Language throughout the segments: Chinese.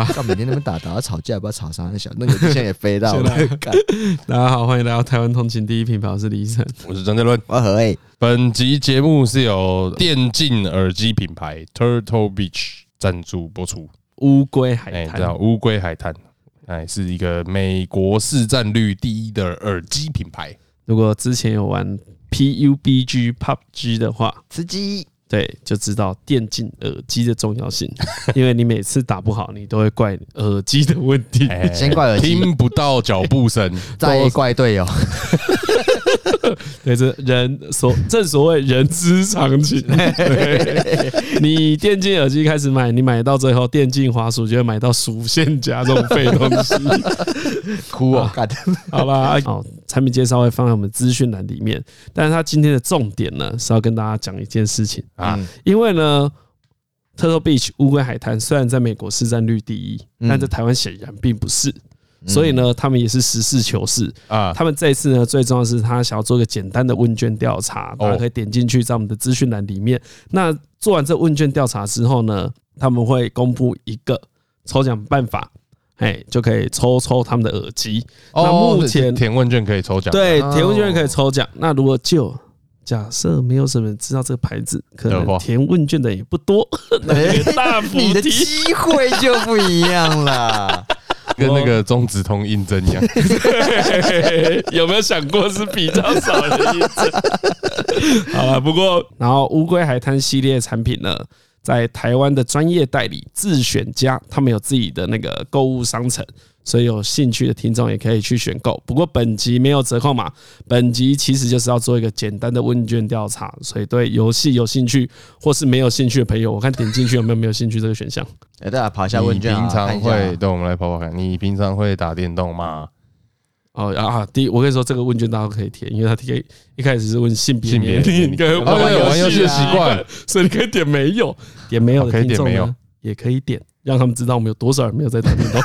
啊，到每天那边打打吵架，不知道吵啥，那小那个现在也飞到了。大家好，欢迎来到台湾通勤第一品牌，我是李晨，我是张杰伦，我何诶。本集节目是由电竞耳机品牌 Turtle Beach 赞助播出。乌龟海滩，叫乌龟海滩，哎，是一个美国市占率第一的耳机品牌。如果之前有玩 PUBG、PUBG 的话，吃鸡。对，就知道电竞耳机的重要性，因为你每次打不好，你都会怪耳机的问题，先怪耳机。听不到脚步声，再怪队友。对，这人所正所谓人之常情。你电竞耳机开始买，你买到最后，电竞滑鼠就会买到鼠线夹这种废东西，哭啊！好吧，好，产品介绍会放在我们资讯栏里面，但是它今天的重点呢，是要跟大家讲一件事情。啊，因为呢，Turtle Beach 乌龟海滩虽然在美国市占率第一，但在台湾显然并不是，所以呢，他们也是实事求是啊。他们这一次呢，最重要的是他想要做一个简单的问卷调查，大家可以点进去在我们的资讯栏里面。那做完这问卷调查之后呢，他们会公布一个抽奖办法，哎，就可以抽抽他们的耳机。那目前填问卷可以抽奖，对，填问卷可以抽奖。那如果就假设没有什么人知道这个牌子，可能填问卷的也不多，那大幅你的机会就不一样了，跟那个中指通印证一样。有没有想过是比较少的印证？好了，不过然后乌龟海滩系列产品呢，在台湾的专业代理自选家，他们有自己的那个购物商城。所以有兴趣的听众也可以去选购，不过本集没有折扣码。本集其实就是要做一个简单的问卷调查，所以对游戏有兴趣或是没有兴趣的朋友，我看点进去有没有没有兴趣这个选项。哎，大家跑一下问卷。平常会，对，我们来跑跑看。你平常会打电动吗？哦啊，第一，我跟你说，这个问卷大家可以填，因为他填一开始是问性别、年龄跟玩游戏的习惯，所以你可以点没有，点没有的听众呢也可以点。让他们知道我们有多少人没有在打电动，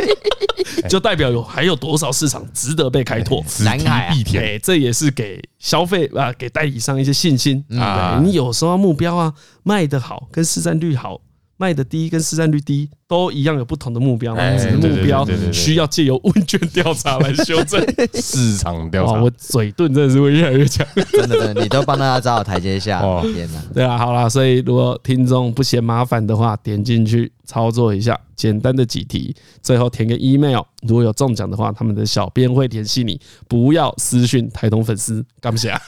就代表有还有多少市场值得被开拓。南海啊，哎，这也是给消费啊，给代理商一些信心啊。你有时候目标啊，卖得好，跟市占率好。卖的低跟市占率低都一样，有不同的目标，只是目标需要借由问卷调查来修正市场调查。我嘴遁真的是会越来越强，真的真的，你都帮大家找好台阶下。天哪，对啊，好啦，所以如果听众不嫌麻烦的话，点进去操作一下，简单的几题，最后填个 email。如果有中奖的话，他们的小编会联系你，不要私讯台东粉丝，干不起啊？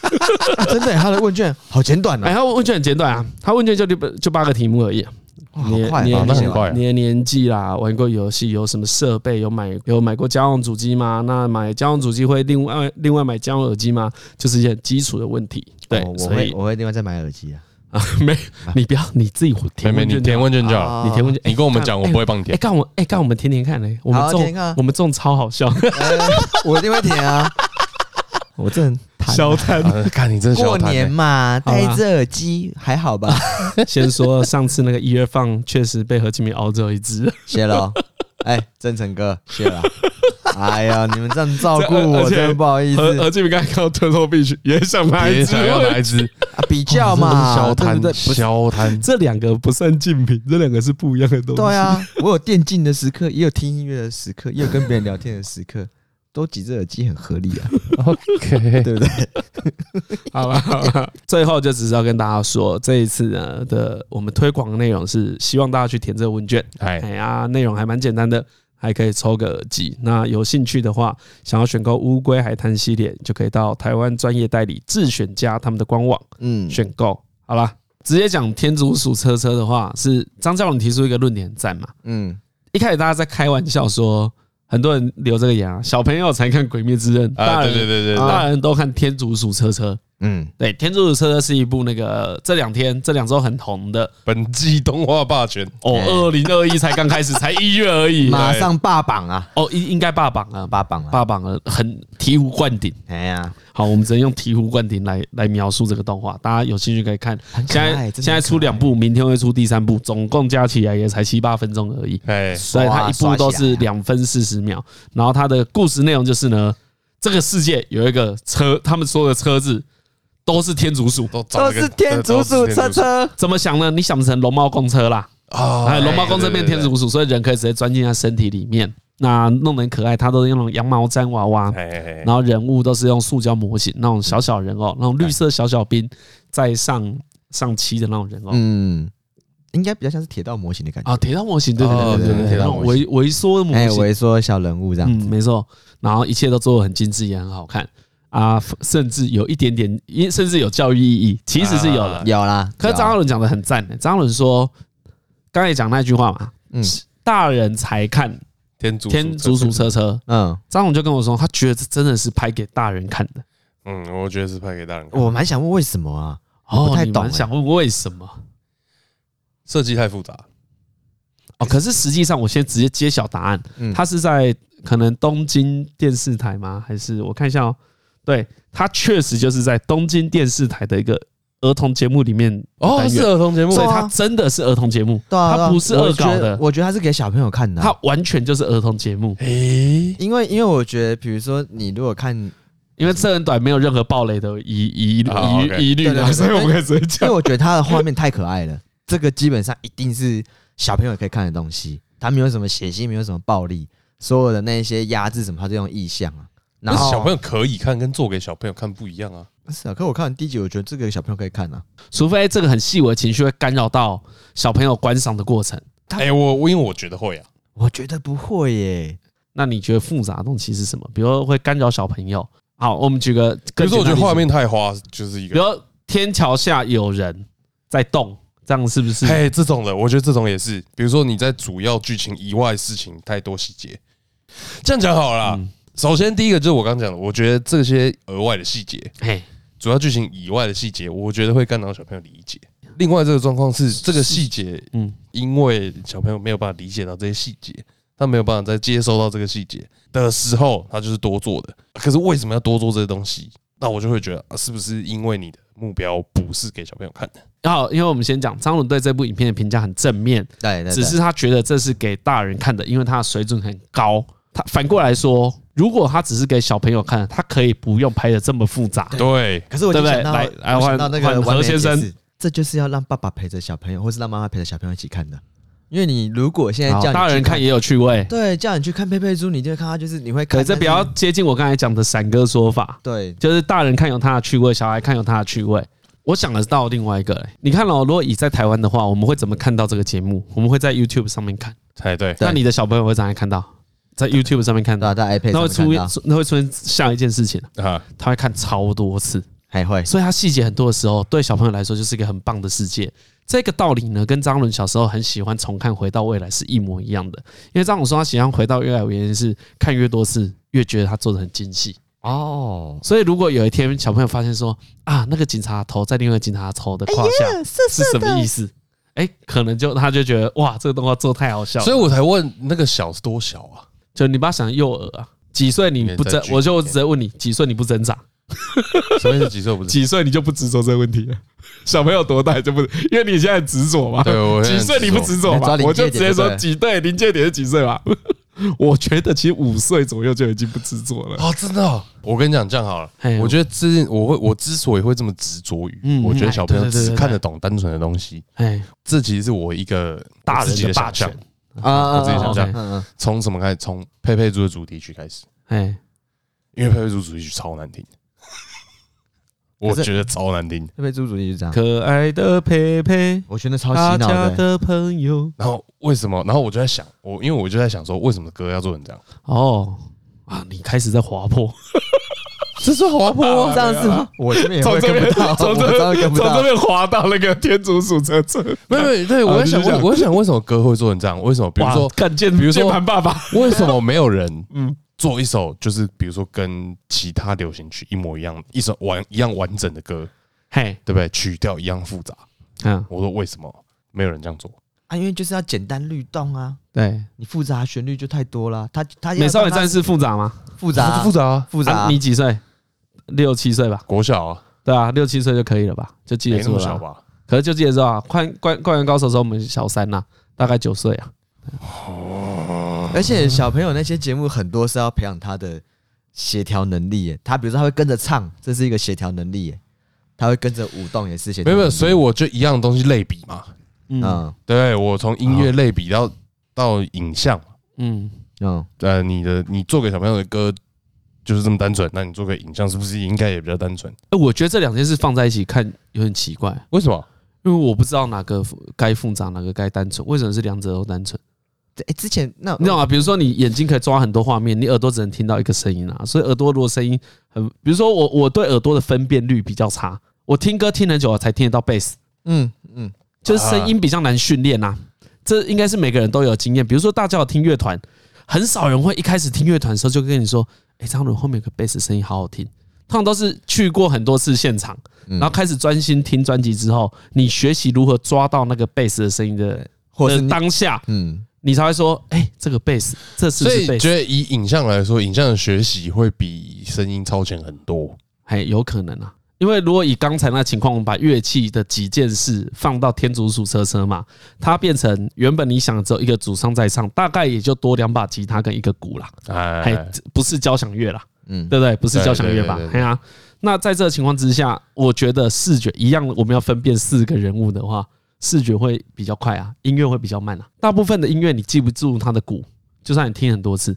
真的，他的问卷好简短啊！哎，他问卷很简短啊，他问卷就六就八个题目而已。你你你的年纪啦，玩过游戏，有什么设备？有买有买过家用主机吗？那买家用主机会另外另外买家用耳机吗？就是一些基础的问题。对，我会我会另外再买耳机啊。啊，没，你不要你自己填问卷，你填问卷就好。你填问卷，你跟我们讲，我不会帮你填。哎，干我哎干我们填填看嘞，我们中我们中超好笑，我一定会填啊。我这消摊，看你这过年嘛，戴着耳机还好吧？先说上次那个一月放，确实被何敬明熬走一只，谢了。哎，真诚哥，谢了。哎呀，你们这样照顾我，真的不好意思。何敬明刚才看到 Turtle Beach 也想买一只，要哪一只啊？比较嘛，消摊，消摊，这两个不算竞品，这两个是不一样的东西。对啊，我有电竞的时刻，也有听音乐的时刻，也有跟别人聊天的时刻。都挤着耳机很合理啊，OK，对不对？好了好了，最后就只是要跟大家说，这一次呢的我们推广的内容是希望大家去填这个问卷，哎呀，内容还蛮简单的，还可以抽个耳机。那有兴趣的话，想要选购乌龟海滩系列，就可以到台湾专业代理智选家他们的官网，嗯，选购。好了，直接讲天竺鼠车车的话，是张教授提出一个论点赞嘛，嗯，一开始大家在开玩笑说。很多人留这个言啊，小朋友才看《鬼灭之刃》，大人对对对对，大人都看《天竺鼠车车》。嗯，对，《天竺鼠车车》是一部那个这两天这两周很红的本季动画霸权哦。二零二一才刚开始，才一月而已，马上霸榜啊！哦，应应该霸榜啊，霸榜了，霸榜了，很醍醐灌顶。哎呀，好，我们只能用醍醐灌顶来来描述这个动画。大家有兴趣可以看。现在现在出两部，明天会出第三部，总共加起来也才七八分钟而已。哎，所以它一部都是两分四十秒。然后它的故事内容就是呢，这个世界有一个车，他们说的车子。都是天竺鼠，都是天竺鼠车车。怎么想呢？你想成龙猫公车啦，啊，还有龙猫公车变天竺鼠，所以人可以直接钻进它身体里面，那弄得很可爱。它都是用那种羊毛毡娃娃，然后人物都是用塑胶模型，那种小小人偶，那种绿色小小兵在上上漆的那种人偶，嗯，应该比较像是铁道模型的感觉。啊，铁道模型，对对对对对，那种微微缩的模型，微缩小人物这样子，没错。然后一切都做的很精致，也很好看。啊，甚至有一点点，甚至有教育意义，其实是有的，有啦。可是张嘉伦讲的很赞的，张嘉伦说，刚才讲那句话嘛，嗯，大人才看天竺天竺鼠车车，嗯，张总就跟我说，他觉得这真的是拍给大人看的，嗯，我觉得是拍给大人看。我蛮想问为什么啊？哦，不太懂，想问为什么？设计太复杂。哦，可是实际上，我先直接揭晓答案，他是在可能东京电视台吗？还是我看一下哦。对，他确实就是在东京电视台的一个儿童节目里面哦，是儿童节目，所以它真的是儿童节目，它不是恶搞的。我觉得它是给小朋友看的，它完全就是儿童节目。诶，因为因为我觉得，比如说你如果看，因为这很短，没有任何暴雷的疑疑疑疑虑，所以我们可以直接讲。因为我觉得它的画面太可爱了，这个基本上一定是小朋友可以看的东西。他没有什么血腥，没有什么暴力，所有的那些压制什么，它是用意象啊。然后小朋友可以看，跟做给小朋友看不一样啊。是啊，可我看完第一集，我觉得这个小朋友可以看啊，除非这个很细微的情绪会干扰到小朋友观赏的过程。哎，我我因为我觉得会啊，我觉得不会耶。那你觉得复杂的东西是什么？比如说会干扰小朋友。好，我们举个，比如说我觉得画面太花，就是一个，比如说天桥下有人在动，这样是不是？哎，这种的，我觉得这种也是。比如说你在主要剧情以外事情太多细节，这样讲好了啦。首先，第一个就是我刚刚讲的，我觉得这些额外的细节，嘿，主要剧情以外的细节，我觉得会干扰小朋友理解。另外，这个状况是这个细节，嗯，因为小朋友没有办法理解到这些细节，他没有办法再接收到这个细节的时候，他就是多做的。可是为什么要多做这些东西？那我就会觉得，是不是因为你的目标不是给小朋友看的？然后，因为我们先讲张伦对这部影片的评价很正面，对，只是他觉得这是给大人看的，因为他的水准很高。他反过来说。如果他只是给小朋友看，他可以不用拍的这么复杂。对，可是我就想到，来来换到那个何先生，这就是要让爸爸陪着小朋友，或是让妈妈陪着小朋友一起看的。因为你如果现在叫大人看也有趣味，对，叫你去看佩佩猪，你就会看他就是你会看，这比较接近我刚才讲的闪哥说法。对，就是大人看有他的趣味，小孩看有他的趣味。我想的是到另外一个，你看哦，如果以在台湾的话，我们会怎么看到这个节目？我们会在 YouTube 上面看，才对。那你的小朋友会怎样看到？在 YouTube 上面看到，在 iPad 那会出现，那会出现下一件事情啊，他会看超多次，还会，所以他细节很多的时候，对小朋友来说就是一个很棒的世界。这个道理呢，跟张伦小时候很喜欢重看《回到未来》是一模一样的。因为张伦说他喜欢《回到未来》，原因是看越多次越觉得他做的很精细哦。所以如果有一天小朋友发现说啊，那个警察头在另外一个警察头的胯下是什么意思？哎，可能就他就觉得哇，这个动画做太好笑了。所以我才问那个小是多小啊？就你不要想幼儿啊，几岁你不增，我就直接问你几岁你不增长？什么意思？几岁不？几岁你就不执着这个问题了？小朋友多大就不？因为你现在执着嘛。对，我几岁你不执着嘛？我就直接说几对临界点是几岁嘛？我觉得其实五岁左右就已经不执着了。哦，真的？我跟你讲这样好了。我觉得之我会我之所以会这么执着于，我觉得小朋友只看得懂单纯的东西。哎，这其实是我一个大人的霸权。啊，我自己想象，从什么开始？从佩佩猪的主题曲开始。哎，因为佩佩猪主题曲超难听，我觉得超难听。佩佩猪主题曲是这样，可爱的佩佩，我觉得超洗脑的朋友。然后为什么？然后我就在想，我因为我就在想说，为什么歌要做成这样？哦，啊，你开始在滑坡。这是滑坡这样子吗？我这边也会跟不到，从这边从这边滑到那个天竺鼠车车。没有没有，对我在想，我我在想为什么歌会做成这样？为什么？比如说，看键，比如说键盘爸爸，为什么没有人 嗯做一首就是比如说跟其他流行曲一模一样，一首完一样完整的歌？嘿，对不对？曲调一样复杂。嗯，我说为什么没有人这样做啊？因为就是要简单律动啊。对，你复杂旋律就太多了。他他美少女战士复杂吗？复杂复杂复杂。你几岁？六七岁吧，国小啊，对啊，六七岁就可以了吧，就记得住了吧。可是就记得住啊，灌灌灌篮高手的时候我们小三呐，大概九岁啊。哦，而且小朋友那些节目很多是要培养他的协调能力耶，他比如说他会跟着唱，这是一个协调能力耶，他会跟着舞动也是协调。没有没有，所以我就一样东西类比嘛，嗯，对我从音乐类比到到影像，嗯。嗯，呃，你的你做给小朋友的歌就是这么单纯，那你做个影像是不是应该也比较单纯？哎，我觉得这两件事放在一起看有点奇怪，为什么？因为我不知道哪个该复杂，哪个该单纯，为什么是两者都单纯？哎，之前那你知道吗？比如说你眼睛可以抓很多画面，你耳朵只能听到一个声音啊，所以耳朵如果声音很，比如说我我对耳朵的分辨率比较差，我听歌听很久了才听得到贝斯，嗯嗯，就是声音比较难训练呐。这应该是每个人都有经验。比如说大家有听乐团，很少人会一开始听乐团的时候就跟你说，哎，张伦后面有个贝斯声音好好听。他们都是去过很多次现场，然后开始专心听专辑之后，你学习如何抓到那个贝斯的声音的，或者是当下，嗯。你才会说，哎，这个贝斯，这是不是贝斯？所以觉得以影像来说，影像的学习会比声音超前很多。哎，有可能啊，因为如果以刚才那情况，我们把乐器的几件事放到天竺鼠车车嘛，它变成原本你想只有一个主唱在唱，大概也就多两把吉他跟一个鼓啦。哎，不是交响乐啦，嗯，对不对？不是交响乐吧？哎呀。那在这个情况之下，我觉得视觉一样，我们要分辨四个人物的话。视觉会比较快啊，音乐会比较慢啊。大部分的音乐你记不住它的鼓，就算你听很多次，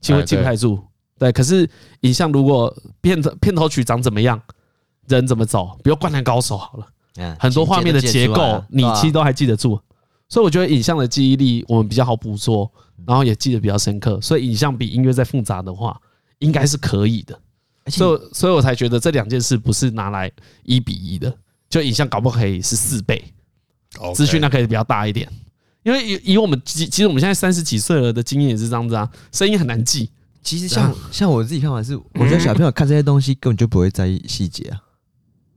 其实记不太住。对，可是影像如果片头片头曲长怎么样，人怎么走，比如《灌篮高手》好了，很多画面的结构你其实都还记得住。所以我觉得影像的记忆力我们比较好捕捉，然后也记得比较深刻。所以影像比音乐再复杂的话，应该是可以的。所以所以我才觉得这两件事不是拿来一比一的，就影像搞不可以是四倍。资讯那可以比较大一点，因为以以我们其其实我们现在三十几岁了的经验也是这样子啊，声音很难记。其实像像我自己看法是，我觉得小朋友看这些东西根本就不会在意细节啊，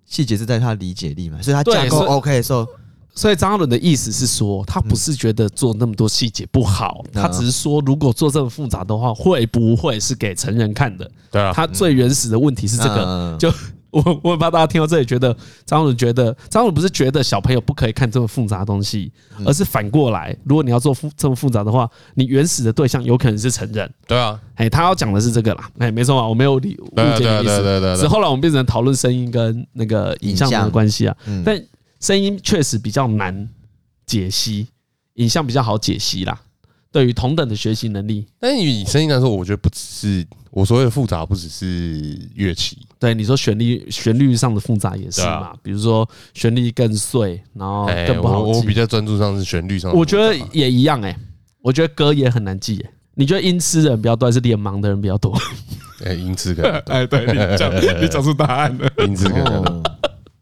细节是在他理解力嘛，所以他架构 OK 的时候，所以张嘉伦的意思是说，他不是觉得做那么多细节不好，他只是说如果做这么复杂的话，会不会是给成人看的？对啊，他最原始的问题是这个，就。我 我很怕大家听到这里觉得张总觉得张总不是觉得小朋友不可以看这么复杂的东西，而是反过来，如果你要做复这么复杂的话，你原始的对象有可能是成人。对啊，哎，他要讲的是这个啦，哎，没错啊，我没有理误解的意思。是后来我们变成讨论声音跟那个影像的关系啊，但声音确实比较难解析，影像比较好解析啦。对于同等的学习能力，但以声音来说，我觉得不只是我所谓的复杂，不只是乐器。对你说旋律，旋律上的复杂也是嘛？比如说旋律更碎，然后更不好记。我比较专注上是旋律上。我觉得也一样哎，我觉得歌也很难记。你觉得音痴的人比较多，还是脸盲的人比较多？哎，音痴可能。哎，对你讲，你讲出答案了。音痴可能。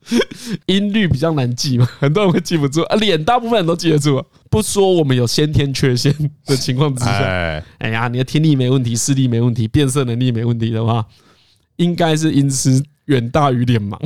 音律比较难记嘛，很多人会记不住啊。脸大部分人都记得住，不说我们有先天缺陷的情况之下，哎呀，你的听力没问题，视力没问题，辨色能力没问题的话，应该是音痴远大于脸盲。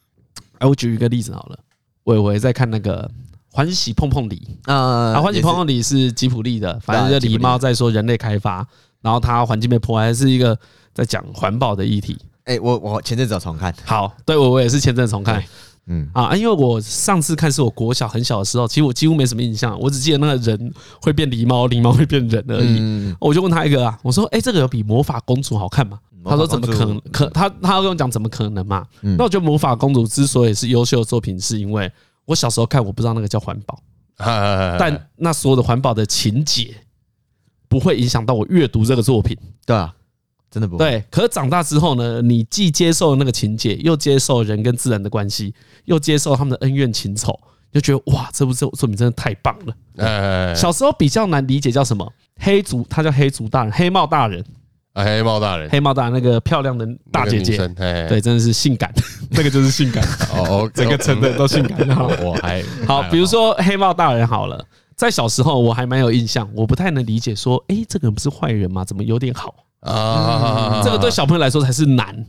哎，我举一个例子好了，伟伟在看那个《欢喜碰碰狸》啊，《欢喜碰碰狸》是吉普力的，反正就狸猫在说人类开发，然后它环境被破坏，是一个在讲环保的议题。哎、欸，我我前阵子有重看，好，对我我也是前阵子重看，嗯啊，因为我上次看是我国小很小的时候，其实我几乎没什么印象，我只记得那个人会变狸猫，狸猫会变人而已。嗯、我就问他一个啊，我说，哎、欸，这个有比魔法公主好看吗？他说怎么可能？可他他要跟我讲怎么可能嘛？那我觉得魔法公主之所以是优秀的作品，是因为我小时候看我不知道那个叫环保，但那所有的环保的情节不会影响到我阅读这个作品，对啊。真的不对，可是长大之后呢？你既接受那个情节，又接受人跟自然的关系，又接受他们的恩怨情仇，就觉得哇，这部这作品真的太棒了。哎小时候比较难理解叫什么黑族，他叫黑族大人，黑帽大人啊，黑帽大人，黑帽大人那个漂亮的大姐姐，对，真的是性感，那个就是性感哦，整个城的都性感。我还好，比如说黑帽大人好了，在小时候我还蛮有印象，我不太能理解说，哎，这个人不是坏人吗？怎么有点好？啊，这个对小朋友来说才是难，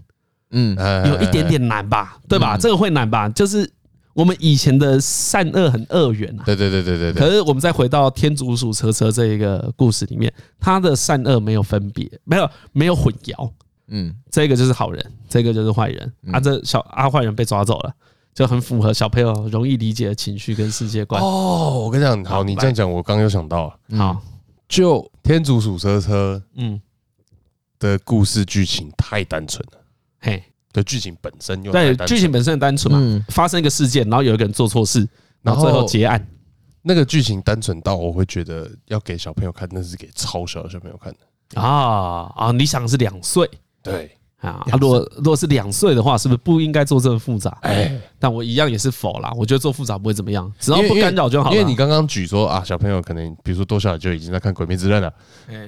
嗯，有一点点难吧，对吧？这个会难吧？就是我们以前的善恶很二元啊，对对对对对。可是我们再回到天竺鼠车车这一个故事里面，他的善恶没有分别，没有没有混淆，嗯，这个就是好人，这个就是坏人啊。这小阿坏人被抓走了，就很符合小朋友容易理解的情绪跟世界观。哦，我跟你讲，好，你这样讲，我刚刚有想到，好，就天竺鼠车车，嗯。的故事剧情太单纯了，嘿，的剧情本身又对剧情本身很单纯嘛，发生一个事件，然后有一个人做错事，然后最后结案，那个剧情单纯到我会觉得要给小朋友看，那是给超小的小朋友看的啊啊！你想是两岁？对。啊，如果如果是两岁的话，是不是不应该做这么复杂？哎，但我一样也是否啦。我觉得做复杂不会怎么样，只要不干扰就好。因为你刚刚举说啊，小朋友可能比如说多小就已经在看《鬼灭之刃》了，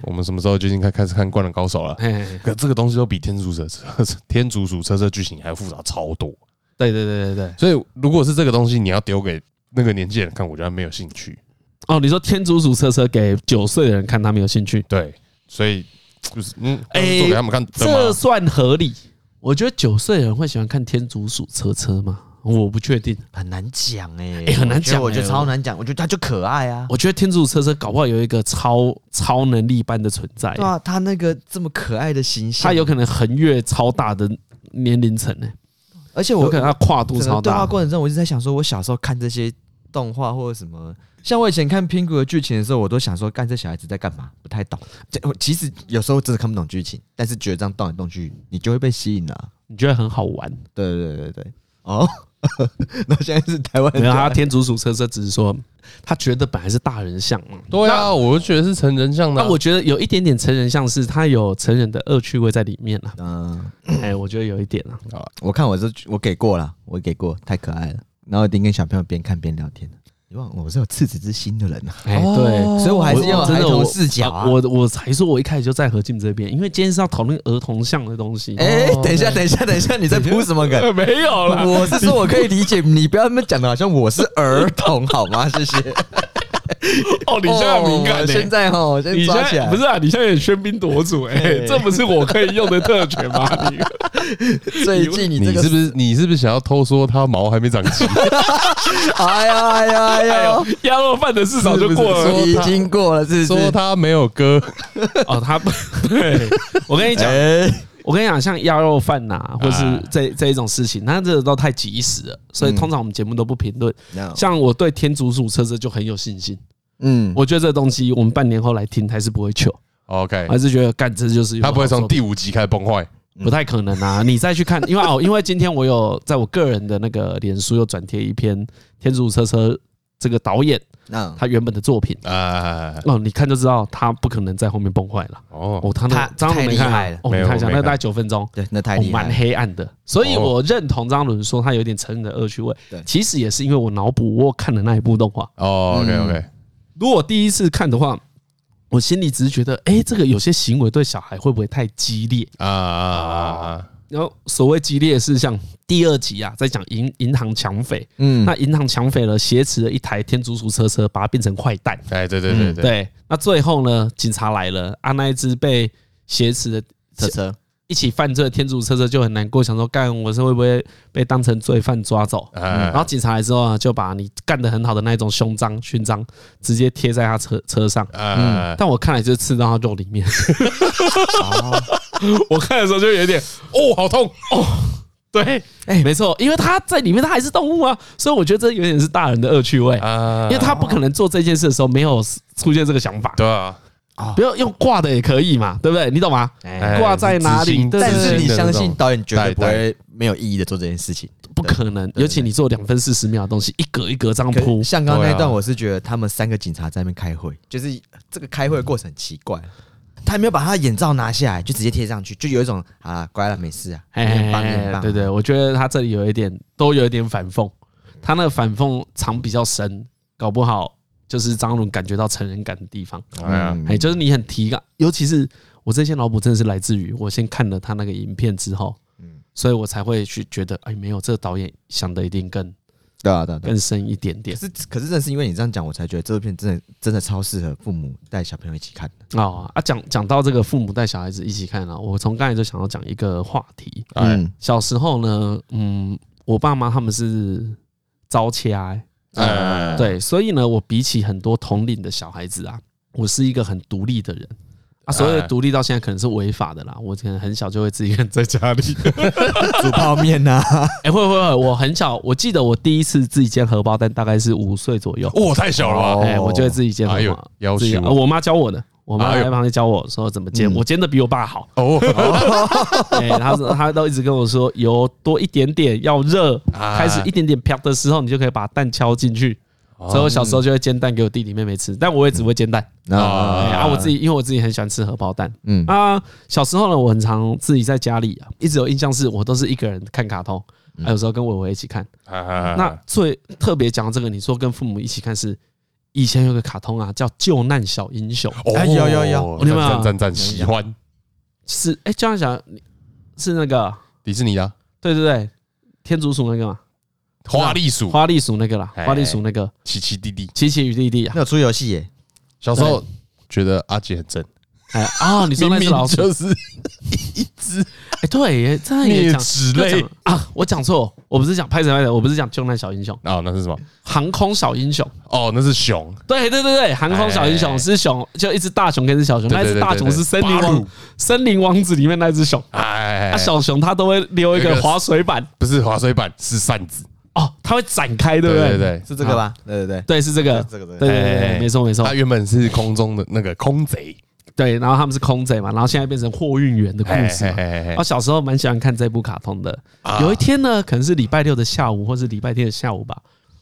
我们什么时候就已经开开始看《灌篮高手》了？可这个东西都比天竺鼠车车天竺鼠车车剧情还要复杂超多。对对对对对，所以如果是这个东西，你要丢给那个年纪人看，我觉得没有兴趣。哦，你说天竺鼠车车给九岁的人看，他没有兴趣？对，所以就是嗯，做给他们看，这算合理。我觉得九岁人会喜欢看天竺鼠车车吗？我不确定，很难讲哎，哎，很难讲，我觉得超难讲。我觉得它就可爱啊。我觉得天竺鼠车车搞不好有一个超超能力般的存在。对啊，它那个这么可爱的形象，它有可能横越超大的年龄层呢。而且我可能它跨度超大。对话过程中，我一直在想说，我小时候看这些动画或者什么。像我以前看 Pingu 的剧情的时候，我都想说，干这小孩子在干嘛？不太懂。这其实有时候真的看不懂剧情，但是觉得这样动来动去，你就会被吸引了、啊，你觉得很好玩。对对对对哦，那现在是台湾。没有，他天竺鼠车车只是说，他觉得本来是大人像嘛。对啊，我就觉得是成人像的、啊。那我觉得有一点点成人像是，他有成人的恶趣味在里面了。嗯，哎，我觉得有一点了。啊，我看我是我给过了，我给过，太可爱了。然后一定跟小朋友边看边聊天。你忘我是有赤子之心的人啊，哎，对，所以我还是要孩童视角啊。我我才说，我一开始就在何静这边，因为今天是要讨论儿童像的东西。哎，等一下，等一下，等一下，你在铺什么梗？没有了，我是说我可以理解，你不要那么讲的好像我是儿童好吗？谢谢。哦，你现在敏感，现在哈，我先抓起来。不是啊，你现在也喧宾夺主，哎，这不是我可以用的特权吗？最近你你是不是你是不是想要偷说他毛还没长齐？哎呀哎呀哎呀，鸭肉饭的市场就过了，已经过了，是说他没有割哦，他不对。我跟你讲，我跟你讲，像鸭肉饭呐，或是这这一种事情，那这个都太及时了，所以通常我们节目都不评论。像我对天竺鼠车车就很有信心。嗯，我觉得这个东西我们半年后来听还是不会糗。OK，还是觉得干这就是他不会从第五集开始崩坏，不太可能啊！你再去看，因为哦，因为今天我有在我个人的那个脸书又转贴一篇天竺鼠车车这个导演，他原本的作品啊，哦，你看就知道他不可能在后面崩坏了。哦，他那张伦没看，哦，你看一下，那大概九分钟，对，那太厉害，蛮黑暗的。所以我认同张伦说他有点成人的恶趣味。对，其实也是因为我脑补我看的那一部动画。哦，OK OK。如果第一次看的话，我心里只是觉得，哎，这个有些行为对小孩会不会太激烈啊！然后所谓激烈是像第二集啊，在讲银银行抢匪，嗯，那银行抢匪呢，挟持了一台天竺鼠车车，把它变成坏蛋。哎，对对对对，对。那最后呢，警察来了，啊，那一只被挟持的车车。一起犯罪的天竺鼠车车就很难过，想说干我是会不会被当成罪犯抓走？然后警察来之后啊，就把你干得很好的那种胸章勋章直接贴在他车车上。嗯，但我看来就是刺到他肉里面。我看的时候就有点哦，好痛哦。对，哎，没错，因为他在里面，他还是动物啊，所以我觉得这有点是大人的恶趣味啊。因为他不可能做这件事的时候没有出现这个想法。对啊。不要用挂的也可以嘛，对不对？你懂吗？挂在哪里？但是你相信导演绝对不会没有意义的做这件事情，不可能。尤其你做两分四十秒的东西，一格一格这样铺。像刚刚那段，我是觉得他们三个警察在那边开会，就是这个开会的过程很奇怪，他还没有把他的眼罩拿下来，就直接贴上去，就有一种啊，乖了，没事啊，很棒很棒。对对，我觉得他这里有一点都有一点反讽，他那个反讽藏比较深，搞不好。就是张伦感觉到成人感的地方，哎，就是你很提感，尤其是我这些脑补真的是来自于我先看了他那个影片之后，嗯，所以我才会去觉得，哎，没有这个导演想的一定更对啊，对，更深一点点。可是，可是正是因为你这样讲，我才觉得这部片真的真的超适合父母带小朋友一起看的啊啊！讲讲到这个父母带小孩子一起看啊，我从刚才就想要讲一个话题，嗯，小时候呢，嗯，我爸妈他们是招掐。呃，对，所以呢，我比起很多同龄的小孩子啊，我是一个很独立的人啊。所谓独立到现在可能是违法的啦。我可能很小就会自己一个人在家里 煮泡面呐。哎，会会会，我很小，我记得我第一次自己煎荷包蛋大概是五岁左右。哇，太小了吧？哎，我就会自己煎荷包，要求我妈教我的。我妈在旁边教我说怎么煎，我煎的比我爸好。哦，哎，他说他都一直跟我说油多一点点，要热，开始一点点飘的时候，你就可以把蛋敲进去。所以我小时候就会煎蛋给我弟弟妹妹吃，但我也只会煎蛋啊。啊，我自己因为我自己很喜欢吃荷包蛋。嗯啊，小时候呢，我很常自己在家里啊，一直有印象是我都是一个人看卡通，还有时候跟伟伟一起看。那最特别讲这个，你说跟父母一起看是以前有个卡通啊，叫《救难小英雄》。哦，有有有，你们赞赞喜欢。是哎，救难小是那个迪士尼的。对对对，天竺鼠那个嘛。花栗鼠，花栗鼠那个啦，花栗鼠那个。奇奇弟弟，奇奇与弟弟啊，没有出游戏耶。小时候觉得阿杰很正，哎啊，你说那只老鼠就是一只，哎，对，这样也讲纸类。啊，我讲错，我不是讲拍什么的，我不是讲救难小英雄。哦，那是什么？航空小英雄。哦，那是熊，对对对对，航空小英雄是熊，就一只大熊跟一只小熊，那只大熊是森林王森林王子里面那只熊，哎，小熊它都会溜一个滑水板，不是滑水板，是扇子。哦，它会展开，对不对？对对，是这个吧？对对对，对是这个，这个对对对，没错没错。它原本是空中的那个空贼，对，然后他们是空贼嘛，然后现在变成货运员的故事。我小时候蛮喜欢看这部卡通的。有一天呢，可能是礼拜六的下午，或是礼拜天的下午吧，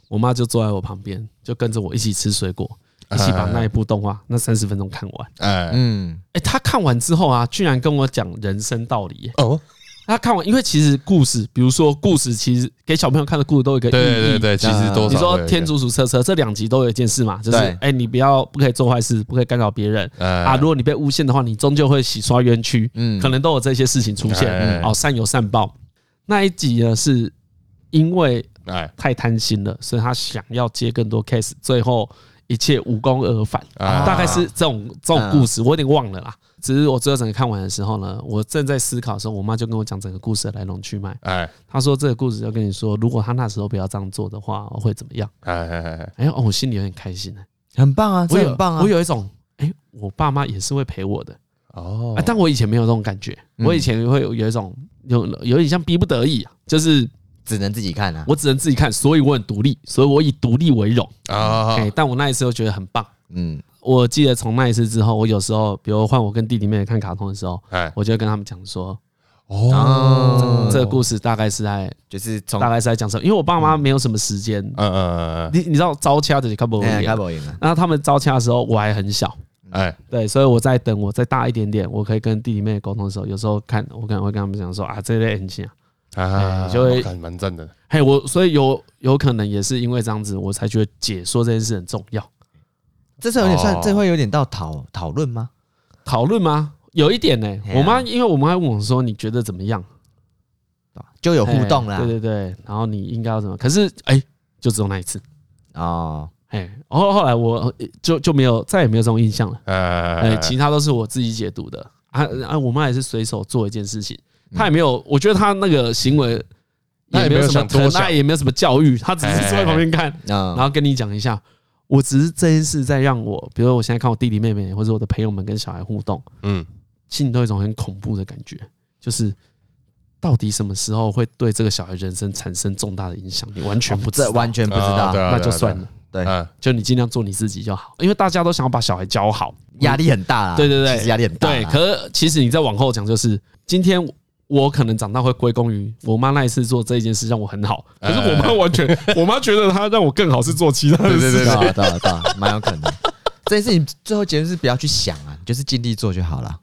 我妈就坐在我旁边，就跟着我一起吃水果，一起把那一部动画那三十分钟看完。哎，嗯，哎，她看完之后啊，居然跟我讲人生道理。哦。他看完，因为其实故事，比如说故事，其实给小朋友看的故事都有一个意义。对对对，其实都你说天竺鼠车车这两集都有一件事嘛，就是哎，你不要不可以做坏事，不可以干扰别人啊。如果你被诬陷的话，你终究会洗刷冤屈。嗯，可能都有这些事情出现。哦，善有善报。那一集呢，是因为太贪心了，所以他想要接更多 case，最后一切无功而返。大概是这种这种故事，我有点忘了啦。只是我最后整个看完的时候呢，我正在思考的时候，我妈就跟我讲整个故事的来龙去脉。哎，她说这个故事要跟你说，如果她那时候不要这样做的话，会怎么样？哎哎哎哎，哦，我心里有点开心呢，很棒啊，这很棒啊。我有一种，哎，我爸妈也是会陪我的哦。但我以前没有这种感觉，我以前会有有一种有有点像逼不得已啊，就是只能自己看啊，我只能自己看，所以我很独立，所以我以独立为荣啊。哎，但我那一次又觉得很棒，嗯。我记得从那一次之后，我有时候，比如换我跟弟弟妹妹看卡通的时候，我就会跟他们讲说：“哦，这个故事大概是在，就是大概是在讲什么？因为我爸妈没有什么时间，嗯嗯嗯，你你知道招掐的看不赢，看不赢。然后他们招掐的时候，我还很小，哎，对，所以我在等我再大一点点，我可以跟弟弟妹妹沟通的时候，有时候看我可能会跟他们讲说啊，这类很像啊，就会蛮赞的。嘿，我所以有有可能也是因为这样子，我才觉得解说这件事很重要。”这是有点算，这会有点到讨讨论吗？讨论吗？有一点呢。我妈，因为我妈还问我说：“你觉得怎么样？”就有互动了。对对对，然后你应该要怎么？可是哎，就只有那一次哦。哎，然后后来我就就没有再也没有这种印象了。哎，其他都是我自己解读的。啊啊，我妈也是随手做一件事情，她也没有，我觉得她那个行为也没有什么多，她也没有什么教育，她只是坐在旁边看，然后跟你讲一下。我只是这件事在让我，比如说我现在看我弟弟妹妹或者我的朋友们跟小孩互动，嗯，心里都有一种很恐怖的感觉，就是到底什么时候会对这个小孩人生产生重大的影响？你完全不知道，完全不知道，那就算了，对，就你尽量做你自己就好，因为大家都想要把小孩教好，压力很大，对对对，压力很大，对。可是其实你再往后讲，就是今天。我可能长大会归功于我妈那一次做这一件事让我很好，可是我妈完全，我妈觉得她让我更好是做其他的事情。对对对，对蛮有可能。这件事情最后结论是不要去想啊，就是尽力做就好了。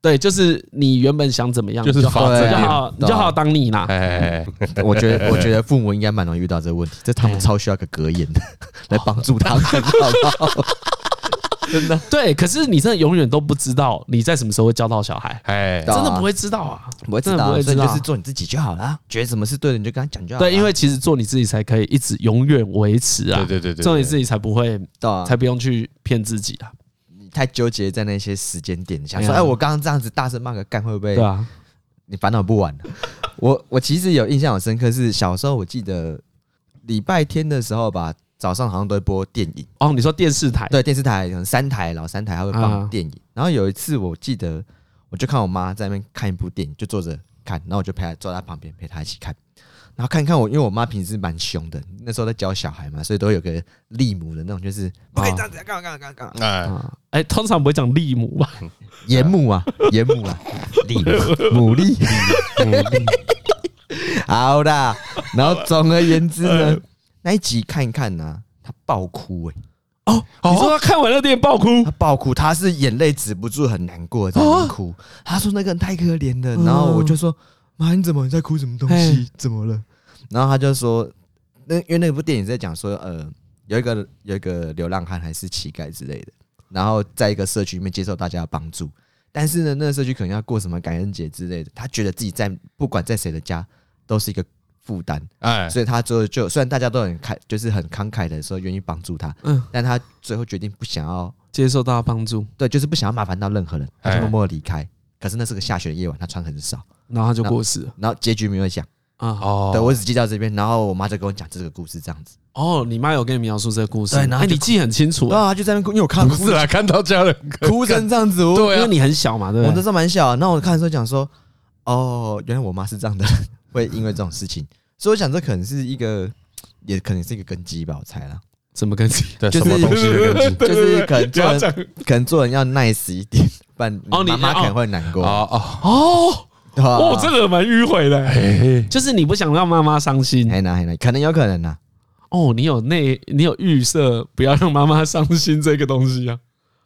对，就是你原本想怎么样，就是好，就好，你就好好当你啦。哎，我觉得，我觉得父母应该蛮容易遇到这个问题，这他们超需要个格言的来帮助他们，好不好？真的 对，可是你真的永远都不知道你在什么时候会教到小孩，哎，真的不会知道啊，不会知道，所以就是做你自己就好了。觉得什么是对的，你就跟他讲就好。对，因为其实做你自己才可以一直永远维持啊，对对对对，做你自己才不会，才不用去骗自己啊。你太纠结在那些时间点，想说，哎，我刚刚这样子大声骂个干会不会？对啊，你烦恼不完。我我其实有印象很深刻，是小时候我记得礼拜天的时候吧。早上好像都会播电影哦，你说电视台？对，电视台可能三台老三台还会放电影。然后有一次我记得，我就看我妈在那边看一部电影，就坐着看，然后我就陪她坐在她旁边陪她一起看。然后看看我，因为我妈平时蛮凶的，那时候在教小孩嘛，所以都有个厉母的那种，就是不可以这样子，干嘛干嘛干嘛干嘛。哎哎，通常不会讲厉母吧？严母啊，严母啊，厉母厉母厉。好的，然后总而言之呢。那一集看一看呢，他爆哭哎、欸！哦，你说他看完了电影爆哭，他爆哭，他是眼泪止不住，很难过在那哭。他说那个人太可怜了，然后我就说妈，你怎么你在哭什么东西？怎么了？然后他就说，那因为那部电影在讲说，呃，有一个有一个流浪汉还是乞丐之类的，然后在一个社区里面接受大家的帮助，但是呢，那个社区可能要过什么感恩节之类的，他觉得自己在不管在谁的家都是一个负担，哎，所以他最后就虽然大家都很开，就是很慷慨的说愿意帮助他，嗯，但他最后决定不想要接受到帮助，对，就是不想要麻烦到任何人，他就默默离开。可是那是个下雪的夜晚，他穿很少，然后他就过世了，然后结局没有讲。啊，哦，对我只记到这边，然后我妈就跟我讲这个故事这样子。哦，你妈有跟你描述这个故事，对，然后你记很清楚。啊，就在那因为我看不是啊，看到家人哭成这样子，对，因为你很小嘛，对，我那时候蛮小，那我看的时候讲说，哦，原来我妈是这样的人，会因为这种事情。所以我想，这可能是一个，也可能是一个根基吧，我猜啦。什么根基？就是什么东西的根基？就是可能做人，可能做人要 nice 一点，不然妈妈可能会难过。哦哦哦，这个蛮迂回的，就是你不想让妈妈伤心，还能还能，可能有可能呐。哦，你有那，你有预设不要让妈妈伤心这个东西啊？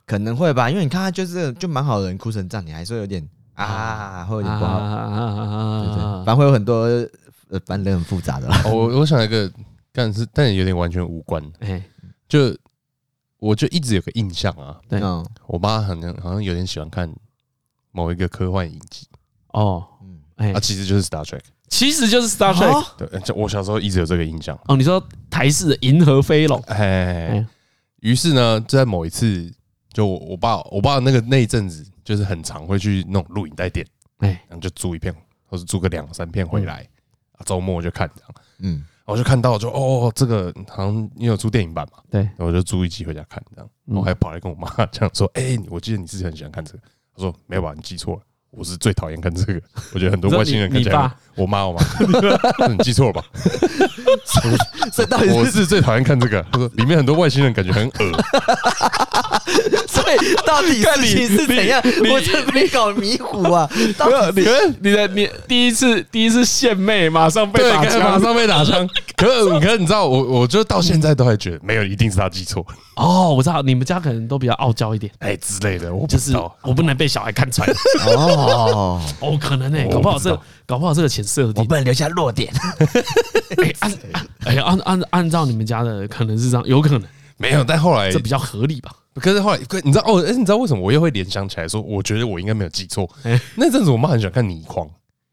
可能会吧，因为你看他就是就蛮好的人，哭成这样，你还是有点啊，会有点不好，对对，反正会有很多。呃，反正很复杂的。我我想一个，但是但有点完全无关。哎，就我就一直有个印象啊，对，我妈好像好像有点喜欢看某一个科幻影集。哦，嗯，哎，啊，其实就是 Star Trek，其实就是 Star Trek。对，我小时候一直有这个印象。哦，你说台式的《银河飞龙》。哎，于是呢，就在某一次，就我我爸我爸那个那一阵子，就是很常会去那种录影带店，哎，然后就租一片，或是租个两三片回来。周末就看这样，嗯，我就看到就哦，这个好像你有租电影版嘛？对，我就租一集回家看这样，我还跑来跟我妈这样说，哎，我记得你之前很喜欢看这个，他说没有吧，你记错了，我是最讨厌看这个，我觉得很多外星人看起来，我妈我妈，你记错了吧？我是最讨厌看这个，他说里面很多外星人感觉很恶。所以到底事情是怎样？我这边搞迷糊啊！没有你，你的你第一次第一次献媚，马上被打枪，马上被打枪。可是可是你知道，我我就到现在都还觉得没有，一定是他记错。哦，我知道你们家可能都比较傲娇一点，哎之类的。我就是我不能被小孩看穿。哦 哦，可能诶，搞不好这搞不好这个浅色的，我不能留下弱点。按哎按按按照你们家的可能是这样，有可能没有，但后来这比较合理吧。可是后来，你知道哦？哎，你知道为什么我又会联想起来说，我觉得我应该没有记错。那阵子我妈很喜欢看倪匡，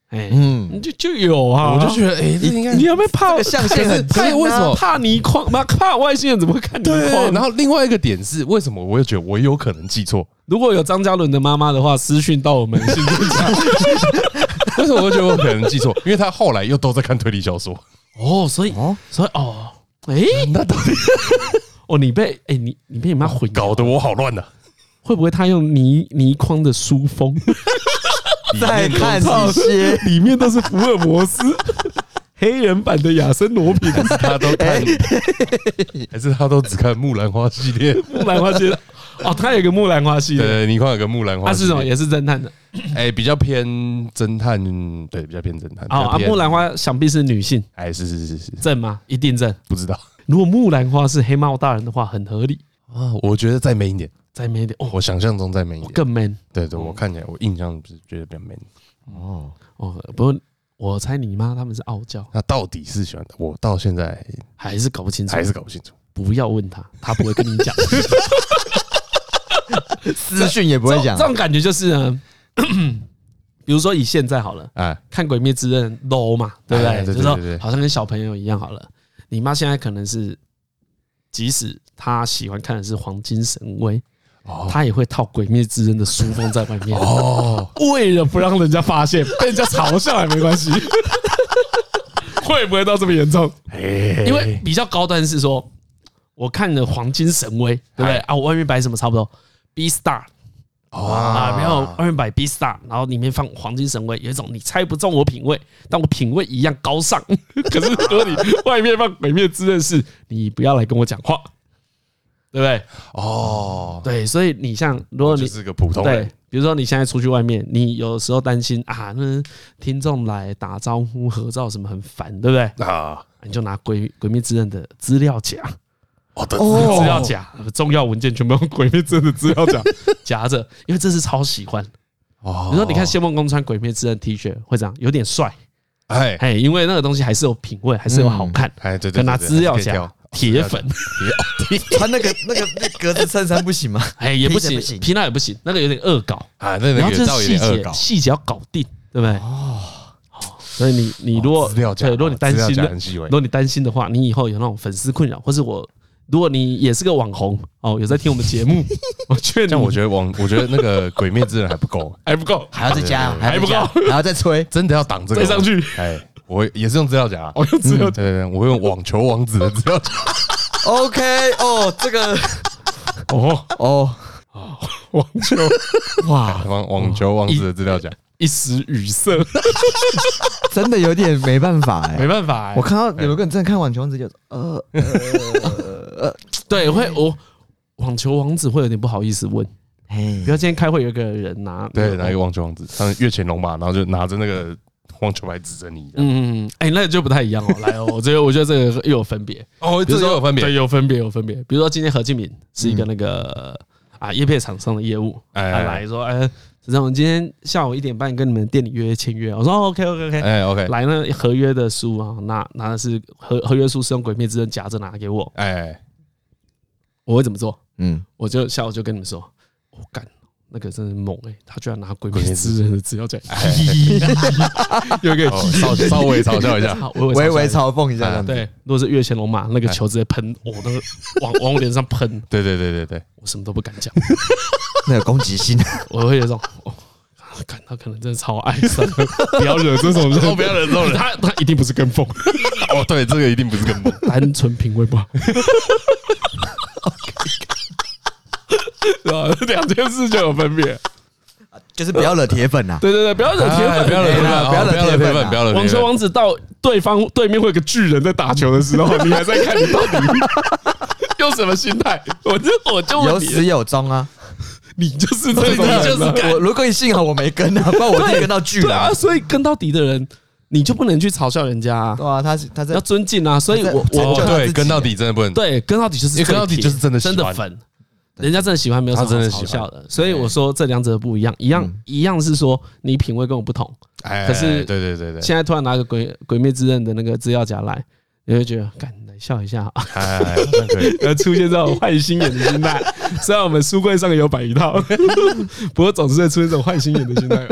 哎，嗯，就就有啊，我就觉得，哎，你你有没有怕象限很可是为什么怕倪匡？妈怕外星人怎么会看倪匡？然后另外一个点是，为什么我又觉得我有可能记错？如果有张嘉伦的妈妈的话，私讯到我们信件 为什么我觉得我可能记错？因为他后来又都在看推理小说。哦，所以哦，所以哦，哎，那到底？哦，你被哎，你你被你妈混搞得我好乱呐！会不会他用倪倪匡的书封 再看这些？里面都是福尔摩斯 黑人版的亚森罗苹，还是他都看？还是他都只看木兰花系列？木兰花系列哦，他有个木兰花系列，对，倪匡有个木兰花，他是什么？也是侦探的？哎，比较偏侦探，对，比较偏侦探。啊，木兰花想必是女性，哎，是是是是正吗？一定正？不知道。如果木兰花是黑帽大人的话，很合理啊。我觉得再 man 一点，再 man 一点。哦，我想象中再 man 一点，更 man。对对，我看起来，我印象是觉得比较 man。哦哦，不过我猜你妈他们是傲娇。那到底是喜欢的？我到现在还是搞不清楚，还是搞不清楚。不要问他，他不会跟你讲。私讯也不会讲。这种感觉就是呢，比如说以现在好了，哎，看《鬼灭之刃》low 嘛，对不对？就是说好像跟小朋友一样好了。你妈现在可能是，即使她喜欢看的是《黄金神威》，她也会套《鬼灭之刃》的书封在外面哦，为了不让人家发现，被人家嘲笑也没关系。会不会到这么严重？因为比较高端是说，我看了《黄金神威》，对不对啊？我外面摆什么差不多？B Star。哇！然后外面摆 B Star，然后里面放黄金神威，有一种你猜不中我品味，但我品味一样高尚。可是如果你外面放鬼灭之刃，是你不要来跟我讲话，对不对？哦，对，所以你像如果你是个普通人，比如说你现在出去外面，你有时候担心啊，那听众来打招呼、合照什么很烦，对不对？啊，你就拿鬼鬼灭之刃的资料夹。哦，对，资料夹，重要文件全部用鬼灭之刃的资料夹 夹着，因为这是超喜欢。哦，比如说你看谢梦工穿鬼灭之刃 T 恤会这样，有点帅。哎哎，因为那个东西还是有品味，还是有好看。哎，对对，跟拿资料夹。铁粉，穿那个那个那格子衬衫不行吗？哎，也不行，皮那也不行，那个有点恶搞啊。那个细节细节要搞定，对不对？哦，所以你你如果对，如果你担心，如果你担心的话，你以后有那种粉丝困扰，或是我，如果你也是个网红哦，有在听我们节目，我劝你，我觉得网，我觉得那个 鬼灭之刃还不够，还不够，还要再加，还不够，还要再吹，真的要挡这个。上去，哎。我也是用资料夹，我 用资料，对对对，我会用网球王子的资料夹。OK，哦，这个，哦。哦。哦，网球，哇，网网球王子的资料夹，一时语塞，真的有点没办法哎，没办法哎。我看到有个人真的看网球王子就，呃呃呃，对，会我网球王子会有点不好意思问，比如今天开会有个人拿，对，拿一个网球王子，像月乾隆嘛，然后就拿着那个。网球拍指着你，嗯嗯，哎，那就不太一样哦。来哦，我觉得我觉得这个又有分别哦，这个有分别，对，有分别有分别。比如说今天何敬敏是一个那个啊叶片厂商的业务，他来说，哎，实际上我们今天下午一点半跟你们店里约签约。我说 OK OK OK，哎 OK，来那合约的书啊，拿拿的是合合约书，是用鬼灭之刃夹着拿给我。哎，我会怎么做？嗯，我就下午就跟你们说，我干。那个真是猛哎！他居然拿鬼灭之刃的资料夹，有个稍 稍微嘲笑一下，微微嘲讽一下。对，如果是月前龙马，那个球直接喷，我都 往往我脸上喷。对对对对对，我什么都不敢讲，那个攻击性，我会有种，看他可能真的超爱上，不要惹这种人，不要惹这种人，他他一定不是跟风。哦，对，这个一定不是跟风，单纯品味不好。是吧？两件事就有分别，就是不要惹铁粉呐。对对对，不要惹铁粉，不要惹铁粉，不要惹铁粉，不要惹。网球王子到对方对面会有个巨人在打球的时候，你还在看，你到底 用什么心态？我就我就有始有终啊！你就是这种人，就是我。如果你幸好我没跟啊，不然我就跟到巨人啊。所以跟到底的人，你就不能去嘲笑人家。对啊，他是他是要尊敬啊。所以我我对跟到底真的不能。对，跟到底就是跟到底就是真的真的粉。人家真的喜欢，没有什么好嘲笑的，所以我说这两者不一样，一样一样是说你品味跟我不同，可是对对对对，现在突然拿个鬼鬼灭之刃的那个资料夹来，你会觉得，干来笑一下，要出现这种坏心眼的心态。虽然我们书柜上有摆一套，不过总是会出现这种坏心眼的心态。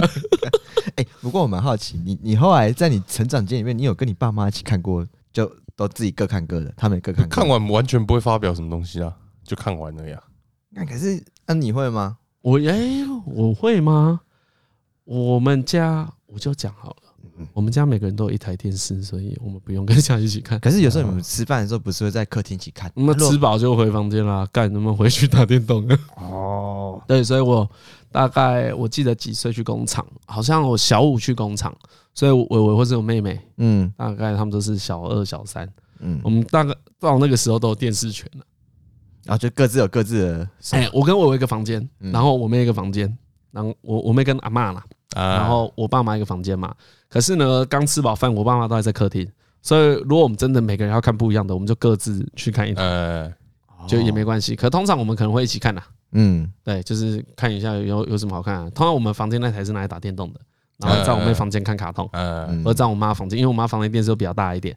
哎，不过我蛮好奇，你你后来在你成长间里面，你有跟你爸妈一起看过，就都自己各看各的，他们各看看完完全不会发表什么东西啊，就看完了呀。那可是，那你会吗？我哎，我会吗？我们家我就讲好了，我们家每个人都有一台电视，所以我们不用跟家一起看。可是有时候你们吃饭的时候，不是会在客厅一起看？那么吃饱就回房间啦，干什么回去打电动？哦，对，所以我大概我记得几岁去工厂，好像我小五去工厂，所以我我或者我妹妹，嗯，大概他们都是小二、小三，嗯，我们大概到那个时候都有电视权了。然后就各自有各自的。哎，我跟我有一个房间，然后我妹一个房间，然后我我妹跟阿妈啦，然后我爸妈一个房间嘛。可是呢，刚吃饱饭，我爸妈都还在客厅，所以如果我们真的每个人要看不一样的，我们就各自去看一台，就也没关系。可通常我们可能会一起看呐，嗯，对，就是看一下有有什么好看啊。通常我们房间那台是拿来打电动的，然后在我妹房间看卡通，嗯，或者在我妈房间，因为我妈房间电视都比较大一点。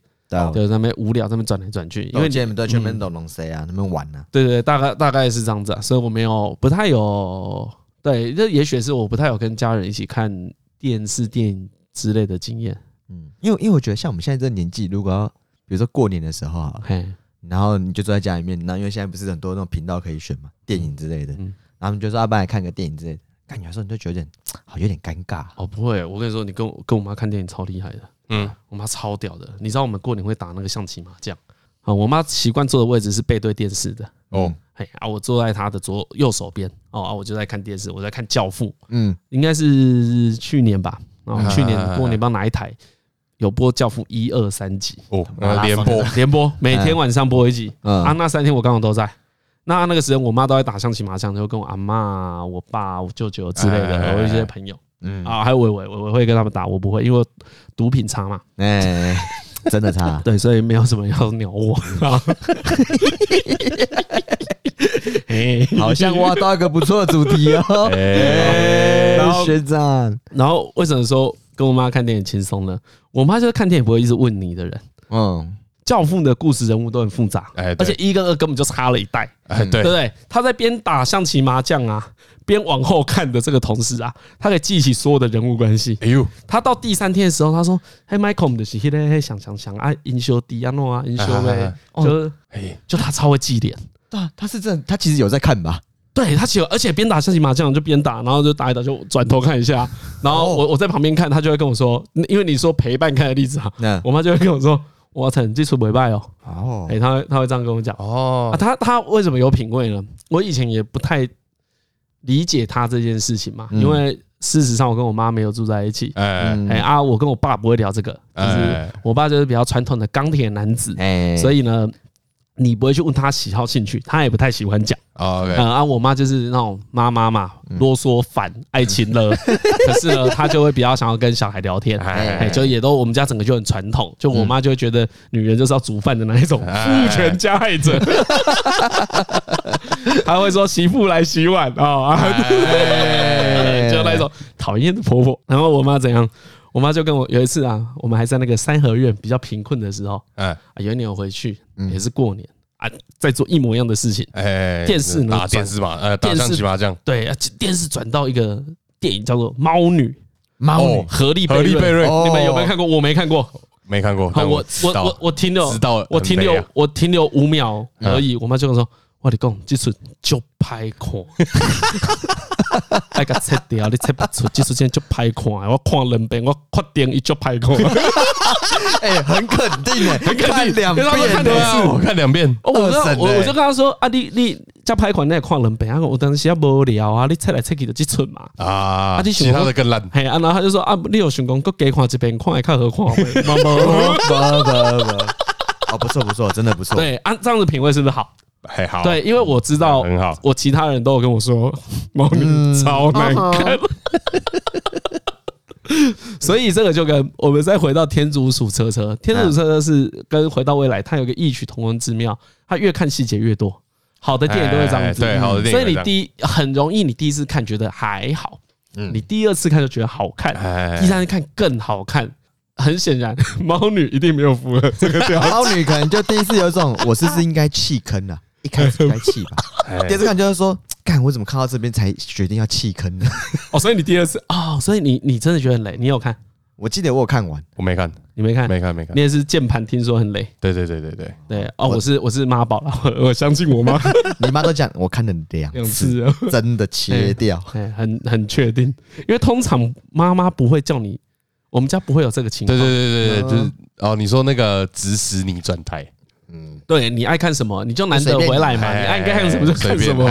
对，在那边无聊，在那边转来转去，因为你们都全部都弄谁啊？那边玩呢？对对，大概大概是这样子啊，所以我没有不太有对，这也许是我不太有跟家人一起看电视、电影之类的经验。嗯，因为因为我觉得像我们现在这个年纪，如果要比如说过年的时候，嘿，然后你就坐在家里面，那因为现在不是很多那种频道可以选嘛，电影之类的，然后你就说要不然来看个电影之类的，感觉有时候你就觉得好有点尴尬。哦，不会，我跟你说，你跟我跟我妈看电影超厉害的。嗯，我妈超屌的，你知道我们过年会打那个象棋麻将啊？我妈习惯坐的位置是背对电视的哦，嘿啊，我坐在他的左右手边哦啊，我就在看电视，我在看《教父》，嗯，应该是去年吧，啊，去年过年不知道哪一台有播《教父》一二三集哦，连播连播，每天晚上播一集啊，那三天我刚好都在，那那个时间我妈都在打象棋麻将，就跟我阿妈、我爸、我舅舅之类的，我一些朋友。嗯啊，还有伟伟，伟伟会跟他们打，我不会，因为毒品差嘛。哎，真的差。对，所以没有什么要鸟我。好像挖到一个不错的主题哦。然后学长，然后为什么说跟我妈看电影轻松呢？我妈就是看电影不会一直问你的人。嗯。教父的故事人物都很复杂，而且一跟二根本就差了一代，哎，对不对？他在边打象棋麻将啊，边往后看的这个同时啊，他可以记起所有的人物关系。哎呦，他到第三天的时候，他说：“嘿，Michael 的是嘿嘞嘿，想想想啊，英雄迪亚诺啊，英雄呗，就就他超会记脸。对啊，他是这，他其实有在看吧？对他其实，而且边打象棋麻将就边打，然后就打一打就转头看一下，然后我我在旁边看，他就会跟我说，因为你说陪伴看的例子啊，我妈就会跟我说。”我操，这出不败哦！哦，哎，他他会这样跟我讲哦。啊，他他为什么有品味呢？我以前也不太理解他这件事情嘛，因为事实上我跟我妈没有住在一起。哎哎啊，我跟我爸不会聊这个，就是我爸就是比较传统的钢铁男子，所以呢。你不会去问他喜好兴趣，他也不太喜欢讲。啊，啊，我妈就是那种妈妈嘛，啰嗦烦，爱情了。可是呢，她就会比较想要跟小孩聊天，哎，就也都我们家整个就很传统，就我妈就会觉得女人就是要煮饭的那一种父权加害者。她会说媳妇来洗碗啊，就那种讨厌的婆婆。然后我妈怎样？我妈就跟我有一次啊，我们还在那个三合院比较贫困的时候，哎，有一年我回去也是过年啊，在做一模一样的事情，哎，电视呢，打电视嘛，呃，打象棋麻将，对啊，电视转到一个电影叫做《猫女》，猫女，荷丽荷丽贝瑞，你们有没有看过？我没看过，没看过。好，我我我我停留，我停留，我停留五秒而已。我妈就跟我说：“我跟你讲，这出就拍看。”哎，个切掉，你切不出，技术线就拍看，我看两遍，我确定一就拍看。哎，很肯定哎，很肯定两遍，我看两遍。我我我就跟他说啊，你你加拍看，你也看两遍啊。我当时也无聊啊，你切来切去就即出嘛。啊，啊，你其他的更烂。嘿，然后他就说啊，你有想讲，搁加看一遍，看还看何况？不不不不，哦，不错不错，真的不错。对，按这样子品味是不是好？还好，对，因为我知道很好，我其他人都有跟我说猫女超难看，所以这个就跟我们再回到天竺鼠车车，天竺鼠车车是跟回到未来，它有个异曲同工之妙，它越看细节越多，好的电影都会这样子，对，好的电影，所以你第一很容易，你第一次看觉得还好，嗯，你第二次看就觉得好看，第三次看更好看。很显然，猫女一定没有符合这个调。猫女可能就第一次有种，我是不是应该弃坑了？一开始该弃吧，第二次看就是说，干我怎么看到这边才决定要弃坑呢？哦，所以你第二次哦，所以你你真的觉得很累？你有看？我记得我有看完，我没看，你没看，没看，没看。你也是键盘，听说很累。对对对对对对哦，我是我是妈宝了，我相信我妈。你妈都讲，我看了两次，真的切掉，很很确定，因为通常妈妈不会叫你，我们家不会有这个情况。对对对对对，就是哦，你说那个指使你转台。嗯，对，你爱看什么，你就难得回来嘛，你爱看什么就看什么。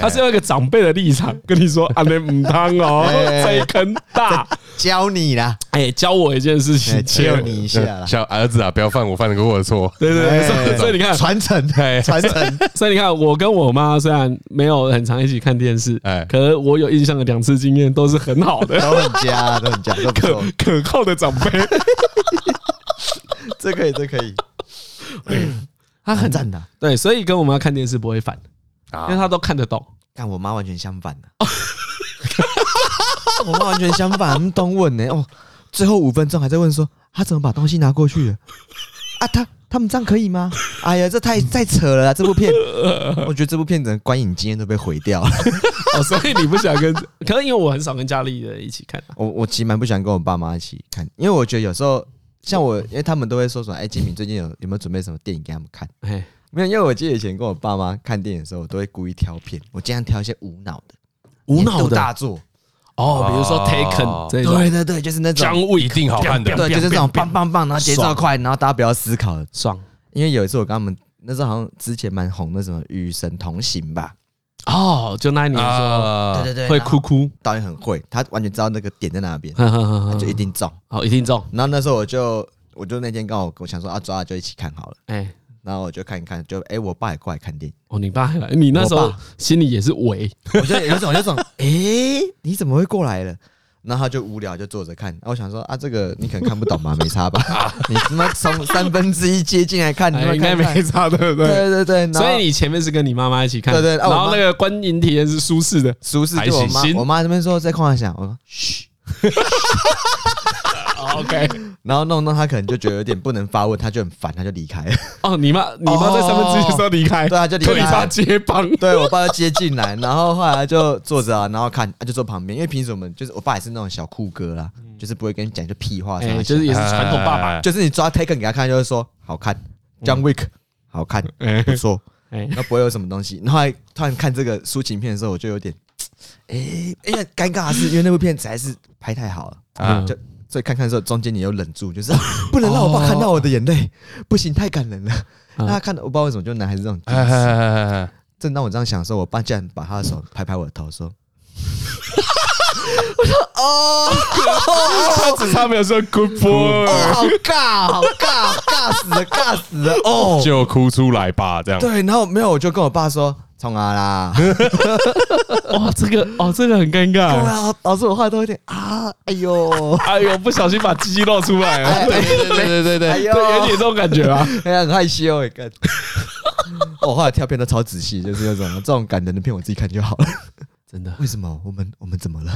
他是用一个长辈的立场跟你说：“阿你唔汤哦，这坑大，教你啦，哎，教我一件事情，教你一下啦，小儿子啊，不要犯我犯的过我的错。”对对对，所以你看传承，传承。所以你看，我跟我妈虽然没有很常一起看电视，哎，可是我有印象的两次经验都是很好的，都很佳，都很佳，可可靠的长辈。这可以，这可以。嗯，他很赞的，对，所以跟我们要看电视不会烦，因为他都看得懂。但我妈完全相反的，我妈完全相反，懂问呢。哦，最后五分钟还在问说，他怎么把东西拿过去了？啊，他他们这样可以吗？哎呀，这太太扯了，这部片，我觉得这部片的观影经验都被毁掉了。哦，所以你不想跟？可能因为我很少跟家里人一起看，我我其实蛮不喜欢跟我爸妈一起看，因为我觉得有时候。像我，因为他们都会说什么，哎，金敏最近有有没有准备什么电影给他们看？哎，没有，因为我记得以前跟我爸妈看电影的时候，我都会故意挑片，我经常挑一些无脑的、无脑的？大作。哦，比如说 Taken，对对对，就是那种姜武一定好看的，对，就是这种 棒棒棒，然后节奏快，然后大家不要思考，爽。因为有一次我跟他们，那时候好像之前蛮红的什么《与神同行》吧。哦，就那一年说，对对对，会哭哭，导演很会，他完全知道那个点在哪边，就一定中，好，一定中。然后那时候我就，我就那天刚好我想说啊，抓就一起看好了，哎，然后我就看一看，就哎，我爸也过来看电影，哦，你爸还来，你那时候心里也是围，我就有种有种，哎，你怎么会过来了？然后他就无聊就坐着看，我想说啊，这个你可能看不懂吧，没差吧？你他妈从三分之一接近来看，你应该没差，对不对？对对对，所以你前面是跟你妈妈一起看，对对，然后那个观影体验是舒适的，舒适。就我妈，我妈这边说在空想，我说嘘。OK，然后弄弄他可能就觉得有点不能发问，他就很烦，他就离开。了。哦，你妈，你妈在三分之一的时候离开，对啊，就离开。你爸接棒，对我爸就接进来，然后后来就坐着啊，然后看，就坐旁边，因为平时我们就是我爸也是那种小酷哥啦，就是不会跟你讲就屁话，就是也是传统爸爸，就是你抓 Taken 给他看，就是说好看，John Wick 好看，不错，那不会有什么东西。然后突然看这个抒情片的时候，我就有点，哎，因为尴尬的是，因为那部片子还是拍太好了啊，就。所以看看的时候，中间你又忍住，就是 不能让我爸看到我的眼泪，不行，太感人了。那他看到，我不知道为什么，就男孩子这种。正当我这样想的时候，我爸竟然把他的手拍拍我的头，说：“ 我说哦，他只差没有说 good boy，好尬，好尬，尬死了，尬死了，哦，就哭出来吧，这样。对，然后没有，我就跟我爸说。”冲啊啦！哇，这个哦，这个很尴尬。对啊，导致我话都有点啊，哎呦，哎呦，不小心把鸡鸡露出来了。对对对对对 对，有点这种感觉啊，哎呀，很害羞哎，干。我后来跳片都超仔细，就是那种这种感人的片，我自己看就好了。真的？为什么？我们我们怎么了？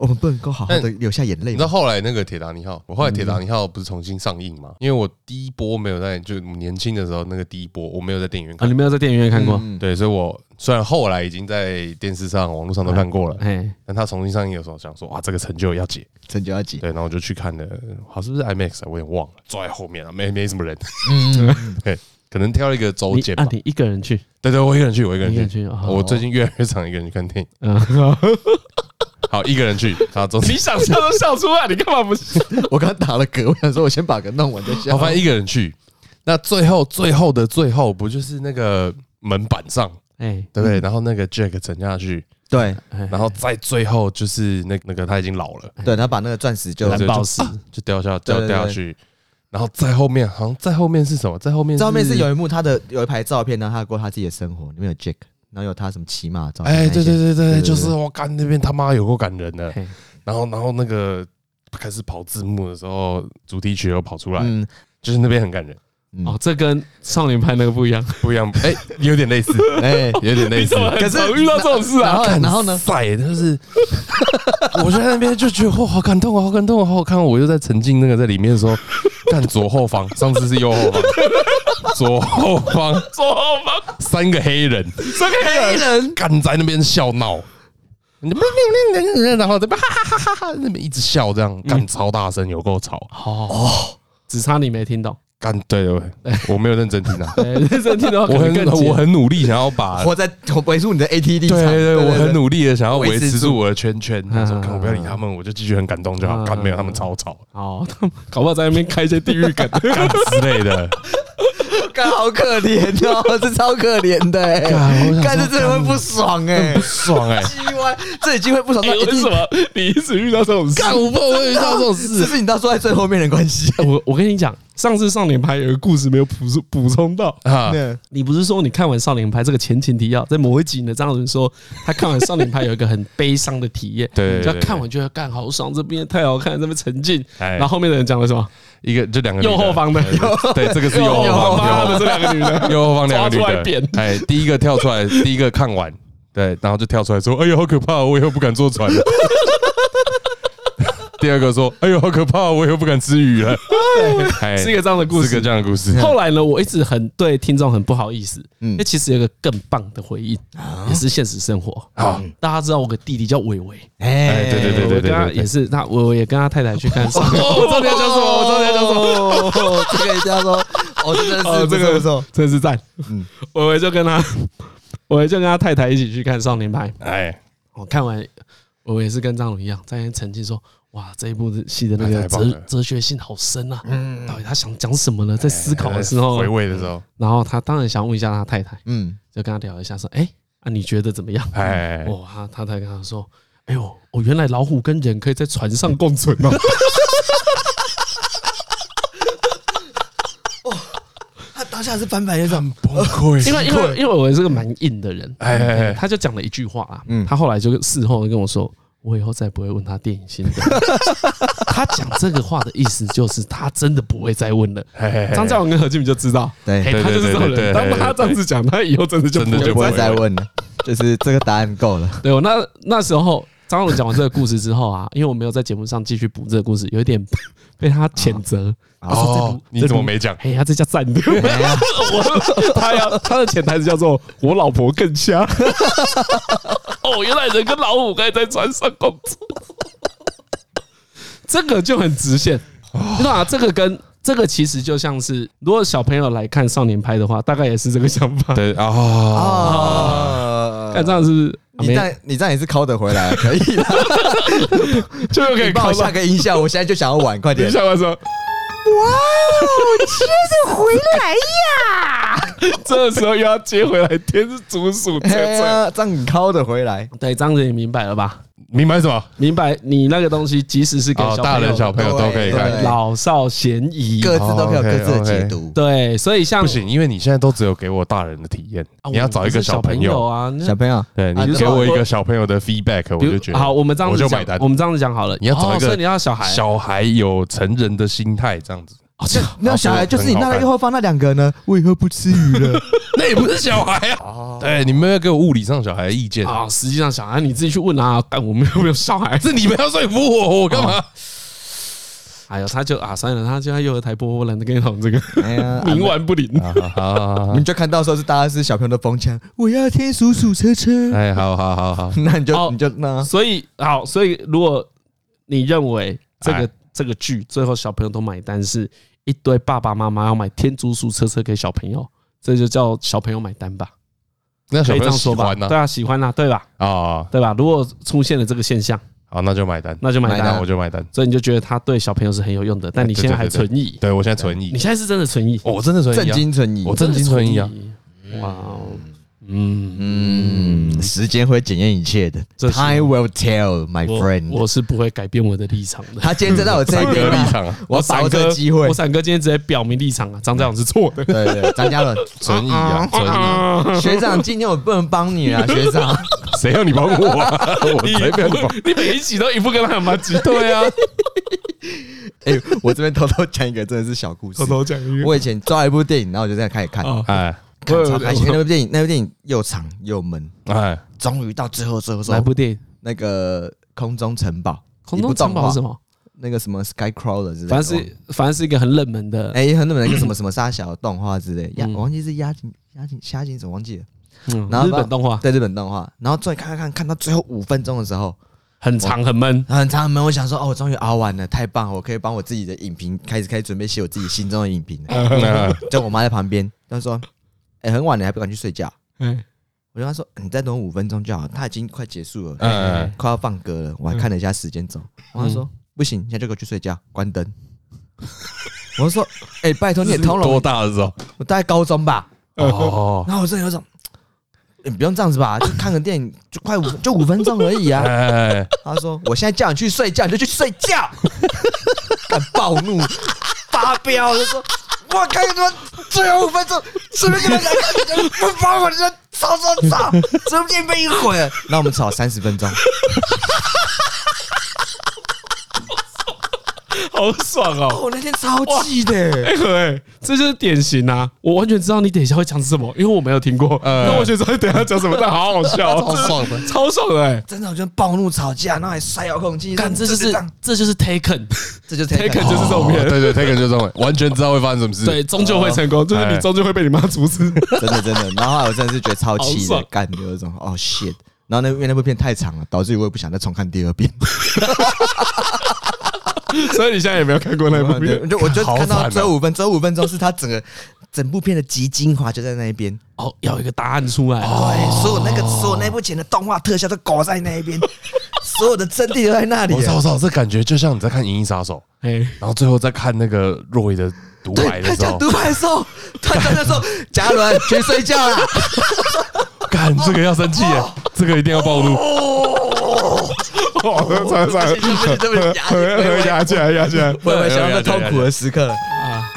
我们不能够好好的流下眼泪。你知道后来那个《铁达尼号》，我后来《铁达尼号》不是重新上映嘛？因为我第一波没有在，就年轻的时候那个第一波我没有在电影院看。你没有在电影院看过？对，所以我虽然后来已经在电视上、网络上都看过了，哎但他重新上映的时候，想说哇，这个成就要解，成就要解。对，然后我就去看了，好是不是 IMAX 啊？我也忘了，坐在后面啊，没没什么人。嗯，对，可能挑了一个周间吧。你一个人去？对对，我一个人去，我一个人去。我最近越来越常一个人去看电影。好，一个人去。好，总之你想笑都笑出来，你干嘛不笑？我刚打了嗝，我想说，我先把嗝弄完再笑。好，反正一个人去。那最后，最后的最后，不就是那个门板上，哎，对不对？然后那个 Jack 沉下去，对。然后在最后，就是那那个他已经老了，对他把那个钻石就蓝宝石就掉下掉掉下去。然后在后面，好像在后面是什么？在后面，在后面是有一幕，他的有一排照片，然后他过他自己的生活，里面有 Jack。然后有他什么骑马照？哎，对对对对，就是我干那边他妈有够感人的。然后然后那个开始跑字幕的时候，主题曲又跑出来，就是那边很感人。哦，这跟少年派那个不一样，不一样。哎，有点类似，哎，有点类似。可是遇到这种事啊，然后呢？帅，就是我在那边就觉得哇，好感动啊，好感动啊，好好看。我又在沉浸那个在里面的时候，看左后方，上次是右后方。左后方，左后方，三个黑人，三个黑人敢在那边笑闹，然后这边哈哈哈哈，那边一直笑，这样干超大声，有够吵。哦，只差你没听懂。干对对，我没有认真听啊。认真听的话，我很我很努力想要把 我在维护你的 ATD。对对对，我很努力的想要维持住我的圈圈。他说：“看我不要理他们，我就继续很感动就好。干没有他们吵吵。哦，搞不好在那边开一些地狱梗之类的。”干好可怜哦，这超可怜的哎，干这真的会不爽哎，不爽哎，机歪，这已经会不爽。为什么你一直遇到这种事？干我不会遇到这种事，是不是你到坐在最后面的关系？我我跟你讲，上次少年派有个故事没有补充补充到。啊，你不是说你看完少年派这个前情提要，在某一集呢，张子说他看完少年派有一个很悲伤的体验，对，就看完觉得干好爽，这边太好看，这边沉浸，然后后面的人讲了什么？一个就两个右后方的，对，这个是 右后方的。这两个女的，右后方两个女的，哎，第一个跳出来，第一个看完，对，然后就跳出来说：“哎呦，好可怕，我以后不敢坐船了。”第二个说：“哎呦，好可怕！我以后不敢吃鱼了。”是一个这样的故事，是个这样的故事。后来呢，我一直很对听众很不好意思，因为其实有个更棒的回应，也是现实生活。好，大家知道我个弟弟叫伟伟，哎，对对对对对，他也是他，伟伟也跟他太太去看。我知道你要讲什么，我知道你要讲什么。这个一定要说，哦，真的是这个不错，真是赞。嗯，伟伟就跟他，伟伟就跟他太太一起去看少年派。哎，我看完，伟伟也是跟张龙一样，在那沉浸说。哇，这一部戏的那个哲哲学性好深啊！嗯，到底他想讲什么呢？在思考的时候，回味的时候，然后他当然想问一下他太太，嗯，就跟他聊一下，说：“哎，啊，你觉得怎么样？”哎，哇，他太太跟他说：“哎呦，我原来老虎跟人可以在船上共存哦。”哇，他当下是翻白眼，很崩溃，因为因为因为我是个蛮硬的人，哎，他就讲了一句话啊，嗯，他后来就事后跟我说。我以后再不会问他电影心得。他讲这个话的意思就是他真的不会再问了。张嘉文跟何俊明就知道，对，他就是这种人。当他这样子讲，他以后真的就不会再问了。就是这个答案够了。对，我那那时候张总讲完这个故事之后啊，因为我没有在节目上继续补这个故事，有一点 被他谴责。哦，你怎么没讲？哎呀，这叫赞的。我他要他的潜台词叫做“我老婆更香”。哦，原来人跟老虎可以在船上工作，这个就很直线。那这个跟这个其实就像是，如果小朋友来看少年派的话，大概也是这个想法。对啊，看这样是不是？你这样你这样也是抠得回来，可以的。就可以帮我下个音效，我现在就想要玩，快点。音效完说。哇哦，接着回来呀！这时候又要接回来，天是竹鼠车车，这样你抠的回来。对，这样子你明白了吧？明白什么？明白你那个东西，即使是给大人小朋友都可以看，老少咸宜，各自都可以有各自的解读。对，所以像不行，因为你现在都只有给我大人的体验，你要找一个小朋友啊，小朋友，对，你给我一个小朋友的 feedback，我就觉得好。我们这样子讲，我们这样子讲好了，你要找一个，你要小孩，小孩有成人的心态，这样子。那小孩就是你那个右后方那两个呢？为何不吃鱼了？那也不是小孩啊！对，你们要给我物理上小孩的意见啊！实际上小孩你自己去问啊！但我们有没有小孩？是你们要说服我，我干嘛？哎呦，他就啊，算了，他就在幼儿台播，我懒得跟你讲这个。哎呀，冥顽不灵。好你们就看到时候是大家是小朋友的风枪，我要天鼠鼠车车。哎，好好好好，那你就你就那。所以好，所以如果你认为这个这个剧最后小朋友都买单是。一堆爸爸妈妈要买天竺鼠车车给小朋友，这就叫小朋友买单吧？那小朋友喜欢呢？对啊，喜欢啊，对吧？啊，对吧？如果出现了这个现象，好，那就买单，那就买单，我就买单。所以你就觉得他对小朋友是很有用的，但你现在还存疑？对我现在存疑，你现在是真的存疑？我真的存疑，震惊存疑，我震惊存疑啊！哇。嗯嗯，时间会检验一切的。Time will tell, my friend。我是不会改变我的立场的。他今天站在我这边 立场，我把握这个机会。我闪哥今天直接表明立场啊，张家长是错的。对对，张家伦存疑 啊，存疑。学长，今天我不能帮你啊，学长。谁要你帮我？我才不要你帮。你每一集都一副跟他有麻吉。对啊。哎，我这边偷偷讲一个，真的是小故事。偷偷讲一个。我以前抓一部电影，然后我就在开始看。哎。看超开心，那部电影，那部电影又长又闷，哎，终于到最后最后说，哪部电影？那个空中城堡，空中城堡是什么？那个什么 Skycrawler 之类的，反正是反正是一个很冷门的，哎，很冷门的一个什么什么沙小动画之类，呀，我忘记是押井押井押井怎么忘记了？嗯，然后日本动画，对日本动画，然后终于看看看看到最后五分钟的时候，很长很闷，很长很闷。我想说，哦，我终于熬完了，太棒了，我可以帮我自己的影评开始开始准备写我自己心中的影评了。就我妈在旁边，她说。哎，很晚了，还不敢去睡觉。嗯，我跟他说：“你再等我五分钟就好。”他已经快结束了，嗯，快要放歌了。我还看了一下时间轴，我他说：“不行，现在就给我去睡觉，关灯。”我说：“哎，拜托你也通融。”多大的时候？我大概高中吧。哦，然后我真的有种，你不用这样子吧？就看个电影，就快五，就五分钟而已啊。他说：“我现在叫你去睡觉，你就去睡觉。”敢暴怒，发飙，就说。我看你们最后五分钟，随便跟他讲，不帮我，就吵吵吵，中间被一会儿，那我们吵三十分钟。好爽哦！我 那天超气的，哎呵哎，这就是典型啊！我完全知道你等一下会讲什么，因为我没有听过。那我觉得你等一下讲什么，但好好笑，超爽的，超爽的，哎，真的，我觉得暴怒吵架，然后还摔遥控器，干这就是这就是 Taken，这就是 Taken，就是这种片，对对，Taken 就是这种，完全知道会发生什么事，对，终究会成功，就是你终究会被你妈阻止，真的真的。然后我真的是觉得超气的，干的那种，哦 shit！然后那因为那部片太长了，导致于我也不想再重看第二遍。所以你现在有没有看过那部片？就我就看到最后五分，最后五分钟是他整个 整部片的集精华，就在那一边。哦，要一个答案出来。对，所有那个所有那部前的动画特效都搞在那一边，所有的真谛都在那里。我操我操，这感觉就像你在看《银翼杀手》，哎，然后最后再看那个若伟的独白的时候，独白的时候，他在那时候，嘉伦去睡觉了。干，这个要生气耶，这个一定要暴露。哦，算了算了，压压压压起来我想到痛苦的时刻了啊！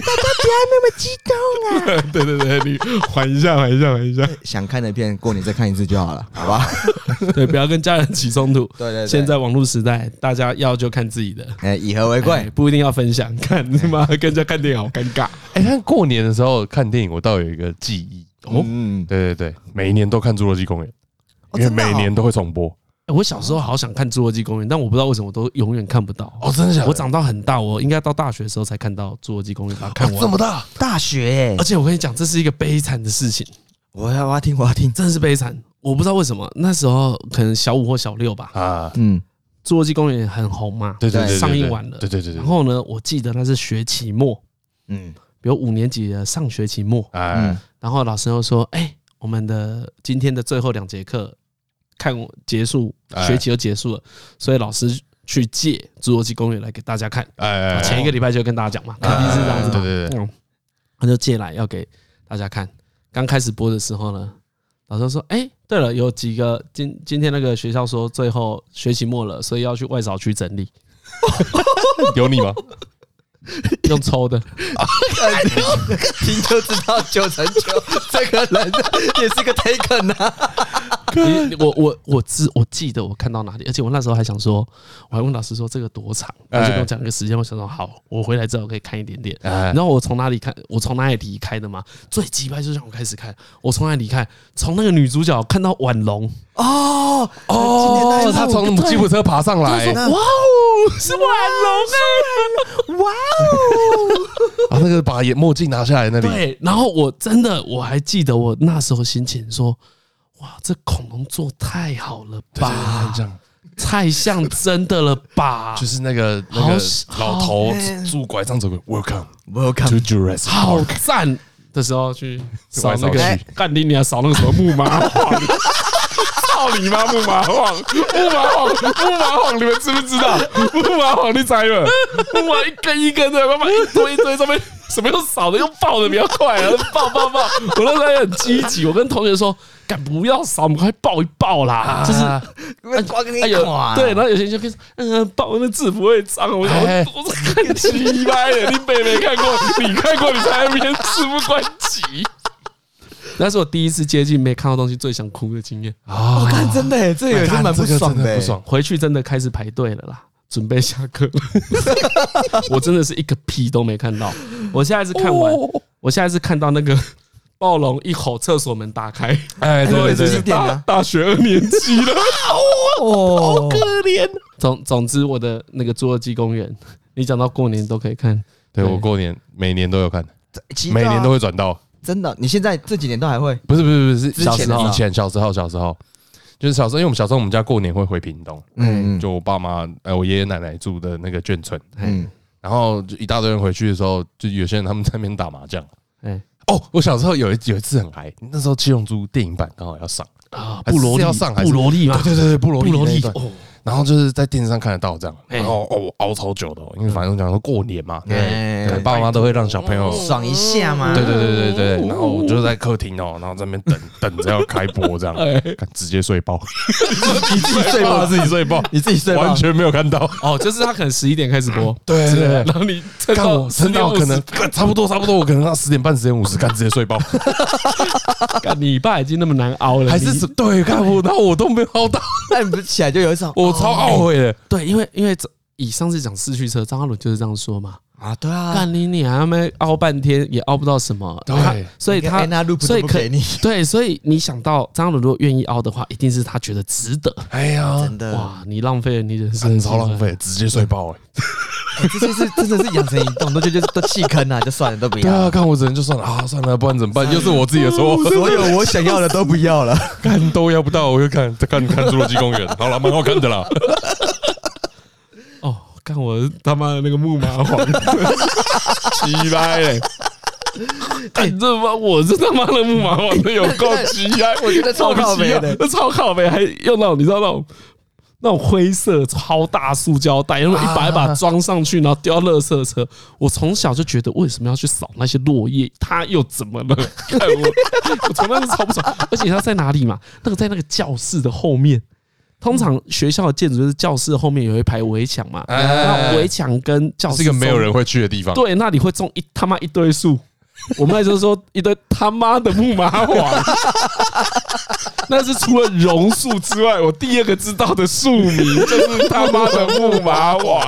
大家不要那么激动啊！对对对，你缓一下，缓一下，缓一下。想看的片，过年再看一次就好了，好吧？对，不要跟家人起冲突。对，对对，现在网络时代，大家要就看自己的，哎，以和为贵，不一定要分享。看他妈跟人家看电影好尴尬。哎，看过年的时候看电影，我倒有一个记忆哦。嗯，对对对，每一年都看《侏罗纪公园》，因为每年都会重播。我小时候好想看《侏罗纪公园》，但我不知道为什么我都永远看不到。哦，真的假的？我长到很大，我应该到大学的时候才看到《侏罗纪公园》，把它看完。这么大，大学，而且我跟你讲，这是一个悲惨的事情。我要我要听，我要听，真的是悲惨。我不知道为什么那时候可能小五或小六吧。啊，嗯，《侏罗纪公园》很红嘛，对对对，上映完了，对对对。然后呢，我记得那是学期末，嗯，比如五年级的上学期末，嗯，然后老师又说，哎，我们的今天的最后两节课。看我结束学期就结束了，所以老师去借《侏罗纪公园》来给大家看。哎，前一个礼拜就跟大家讲嘛，肯定是这样子。对对对，他就借来要给大家看。刚开始播的时候呢，老师说：“哎，对了，有几个今今天那个学校说最后学期末了，所以要去外扫区整理。”有你吗？用抽的，听就知道九成九这个人也是个 taken 啊。我我我知我记得我看到哪里，而且我那时候还想说，我还问老师说这个多长，他就跟我讲一个时间。我想说好，我回来之后可以看一点点。然后我从哪里看？我从哪里离开的嘛？最机掰就是让我开始看，我从哪里离开？从那个女主角看到婉容哦哦，她从吉普车爬上来，哇哦，是婉容哎，哇哦，啊那个把眼墨镜拿下来那里，对，然后我真的我还记得我那时候心情说。哇，这恐龙做太好了吧？太像真的了吧？就是那个那个老头拄拐杖走过，Welcome，Welcome to Jurassic，好赞的时候去 扫那个干你娘扫那个什么木马黄，操你妈木马黄，木马黄，木马黄，你们知不知道？木马黄你猜了？木马一根一根的，慢慢一堆一堆上面。什么又扫的又爆的比较快啊！爆爆爆！我那时候也很积极，我跟同学说：“敢不要扫，我们快爆一爆啦！”就是刮给你看。对，然后有些人就开始嗯，爆那字不会脏。我我我看奇掰的，你妹没看过，你看过你才那边事不关己。那是我第一次接近没看到东西最想哭的经验啊！我看真的，这也是蛮不爽的，不爽。回去真的开始排队了啦。准备下课，我真的是一个屁都没看到。我现在是看完，我现在是看到那个 暴龙一吼，厕所门打开，哎，对对对，大学二年级了，哦，好可怜。总总之，我的那个侏罗纪公园，你讲到过年都可以看。对，我过年每年都有看，每年都会转到。真的，你现在这几年都还会？不是不是不是，小时候以前小时候小时候。就是小时候，因为我们小时候我们家过年会回屏东，嗯，就我爸妈哎，我爷爷奶奶住的那个眷村，嗯，然后就一大堆人回去的时候，就有些人他们在那边打麻将，哎，哦，我小时候有一有一次很嗨，那时候七龙珠电影版刚好要上。啊，布罗利要上布罗利吗？对对对，布罗利，布罗利哦。然后就是在电视上看得到这样，然后哦熬超久的，因为反正讲说过年嘛，对，爸妈都会让小朋友爽一下嘛，对对对对对。然后我就在客厅哦，然后在那边等 等着要开播这样，直接睡爆，你自己睡爆，自己睡爆，你自己睡爆，完全没有看到。哦，就是他可能十一点开始播，对，然后你看我撑到可能差不多差不多，我可能到十点半十点五十，干直接睡爆。你爸已经那么难熬了，还是对看不到，我都没有熬到，那你不起来就有一种我超懊悔的。对，因为因为以上次讲四驱车，张阿伦就是这样说嘛。啊，对啊，干你你还没凹半天，也凹不到什么。对，所以他所以可以，对，所以你想到张阿伦如果愿意凹的话，一定是他觉得值得。哎呀，真的哇，你浪费了你人生，超浪费，直接睡爆哎，这些是真的是养成一种，都觉得都弃坑啊，就算了，都不要。对啊，看我只能就算了啊，算了，不然怎么办？又是我自己的错，所有我想要的都不要了，看都要不到，我就看再看看侏罗纪公园，好了，蛮好看的啦。哦看我他妈的那个木马黄，奇掰嘞！哎，这妈我是他妈的木马黄，有够奇啊！我觉得超靠北的，超靠北，还用那种你知道那种那种灰色超大塑胶袋，然后一把一把装上去，然后丢到垃圾车。我从小就觉得，为什么要去扫那些落叶？它又怎么了？我，我从来是超不爽。而且它在哪里嘛？那个在那个教室的后面。通常学校的建筑就是教室后面有一排围墙嘛，那围墙跟教室是一个没有人会去的地方。对，那里会种一他妈一堆树。我们那时候说一堆他妈的木麻黄，那是除了榕树之外，我第二个知道的树名就是他妈的木麻黄。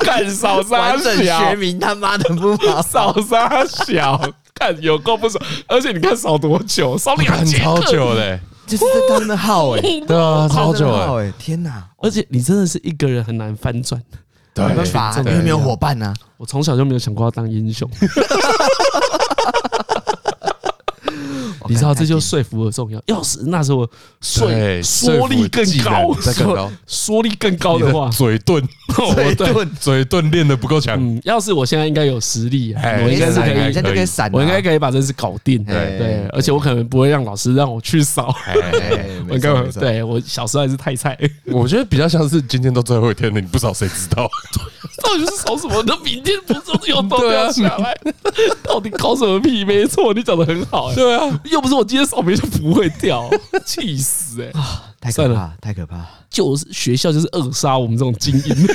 干少杀小，学名他妈的木麻少沙小，看有够不爽。而且你看少多久，少两节超久嘞，就是在他们的号哎，对啊，超久哎，天哪！而且你真的是一个人很难翻转，对，没办法，因为没有伙伴呐。我从小就没有想过要当英雄。你知道这就说服的重要。要是那时候说说力更高，说力更高的话，嘴遁，嘴遁，嘴遁练得不够强。嗯，要是我现在应该有实力，我应该是可以，我应该可以把这事搞定。对对，而且我可能不会让老师让我去扫。我应该对我小时候还是太菜。我觉得比较像是今天都最后一天了，你不扫谁知道？到底是扫什么？那明天不是有都要下来？到底搞什么屁？没错，你讲的很好。对啊。又不是我今天扫描就不会掉，气死哎！啊，太可怕，太可怕！就是学校就是扼杀我们这种精英，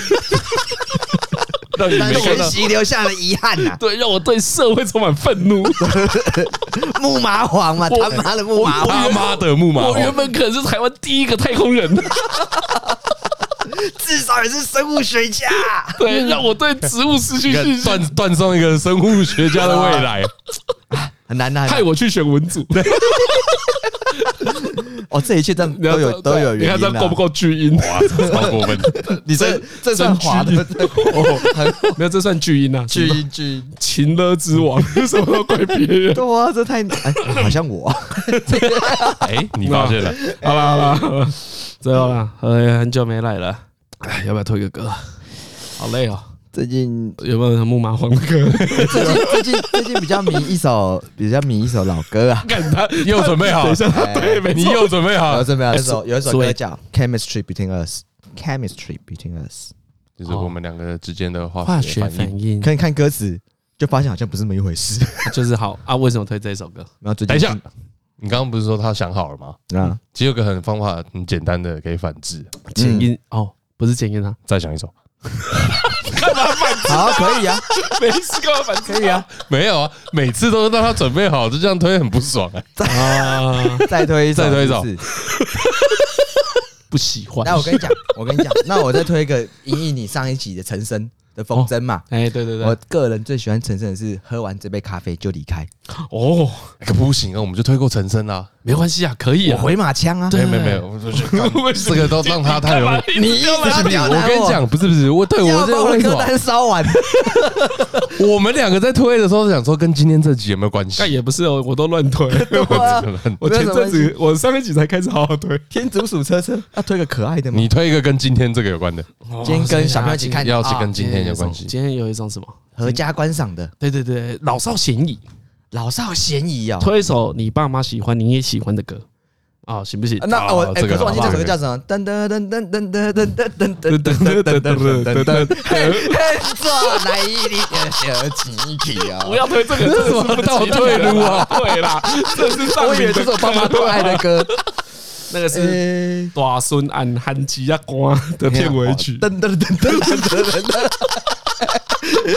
让学习留下了遗憾呐。对，让我对社会充满愤怒。木麻黄嘛，他妈的木麻黄，他妈的木麻黄！我原本可能是台湾第一个太空人，至少也是生物学家。对，让我对植物失去信心，断断送一个生物学家的未来。很难的，害我去选文组。哦，这一切都都有都有原因。你看这够不够巨婴？哇，超过分！你这这算滑的？没有，这算巨婴啊！巨婴巨婴，情勒之王，什么都怪别人。对啊，这太哎，好像我。哎，你发现了？好了好了好了，最后了，哎，很久没来了，哎，要不要推个歌？好累哦。最近有没有木麻黄的歌？最近最近最近比较迷一首 比较迷一首老歌啊！看他又准备好，对，你又准备好，有准备好。有首有一首歌叫《Chemistry Between Us》，Chemistry Between Us，就是我们两个之间的化学反应。可以看歌词，就发现好像不是那么一回事。就是好啊，为什么推这首歌？然后最近等一下，你刚刚不是说他想好了吗？啊，其实有个很方法很简单的可以反制。前音哦，不是前音啊，再想一首。干嘛反制？好，可以啊，没事干嘛反制？可以啊，没有啊，每次都是让他准备好，就这样推很不爽啊！啊，再推再推一次，不喜欢。那我跟你讲，我跟你讲，那我再推一个引引你上一集的陈升。的风筝嘛，哎，对对对，我个人最喜欢陈升的是喝完这杯咖啡就离开。哦，可不行啊，我们就推过陈升啊，没关系啊，可以啊，回马枪啊，对，没没有，这个都让他太容易。你一直不是我跟你讲，不是不是，我对我这个歌单烧完。我们两个在推的时候想说，跟今天这集有没有关系？但也不是哦，我都乱推。我前阵子，我上一集才开始好好推。天竺鼠车车，要推个可爱的吗？你推一个跟今天这个有关的，今天跟小朋友一起看，要是跟今天。今天有一种什么合家观赏的？对对对，老少咸宜，老少咸宜啊！推一首你爸妈喜欢、你也喜欢的歌啊，行不行？那我哎可是忘记这首歌叫什么？噔噔噔噔噔噔噔噔噔噔噔噔噔噔噔，嘿，做来一点小奇奇啊！不要推这个，这是什么倒退路啊？对啦，这是上面这首爸妈都爱的歌。那个是大孙按韩吉亚瓜的片尾曲，噔噔噔噔噔噔噔，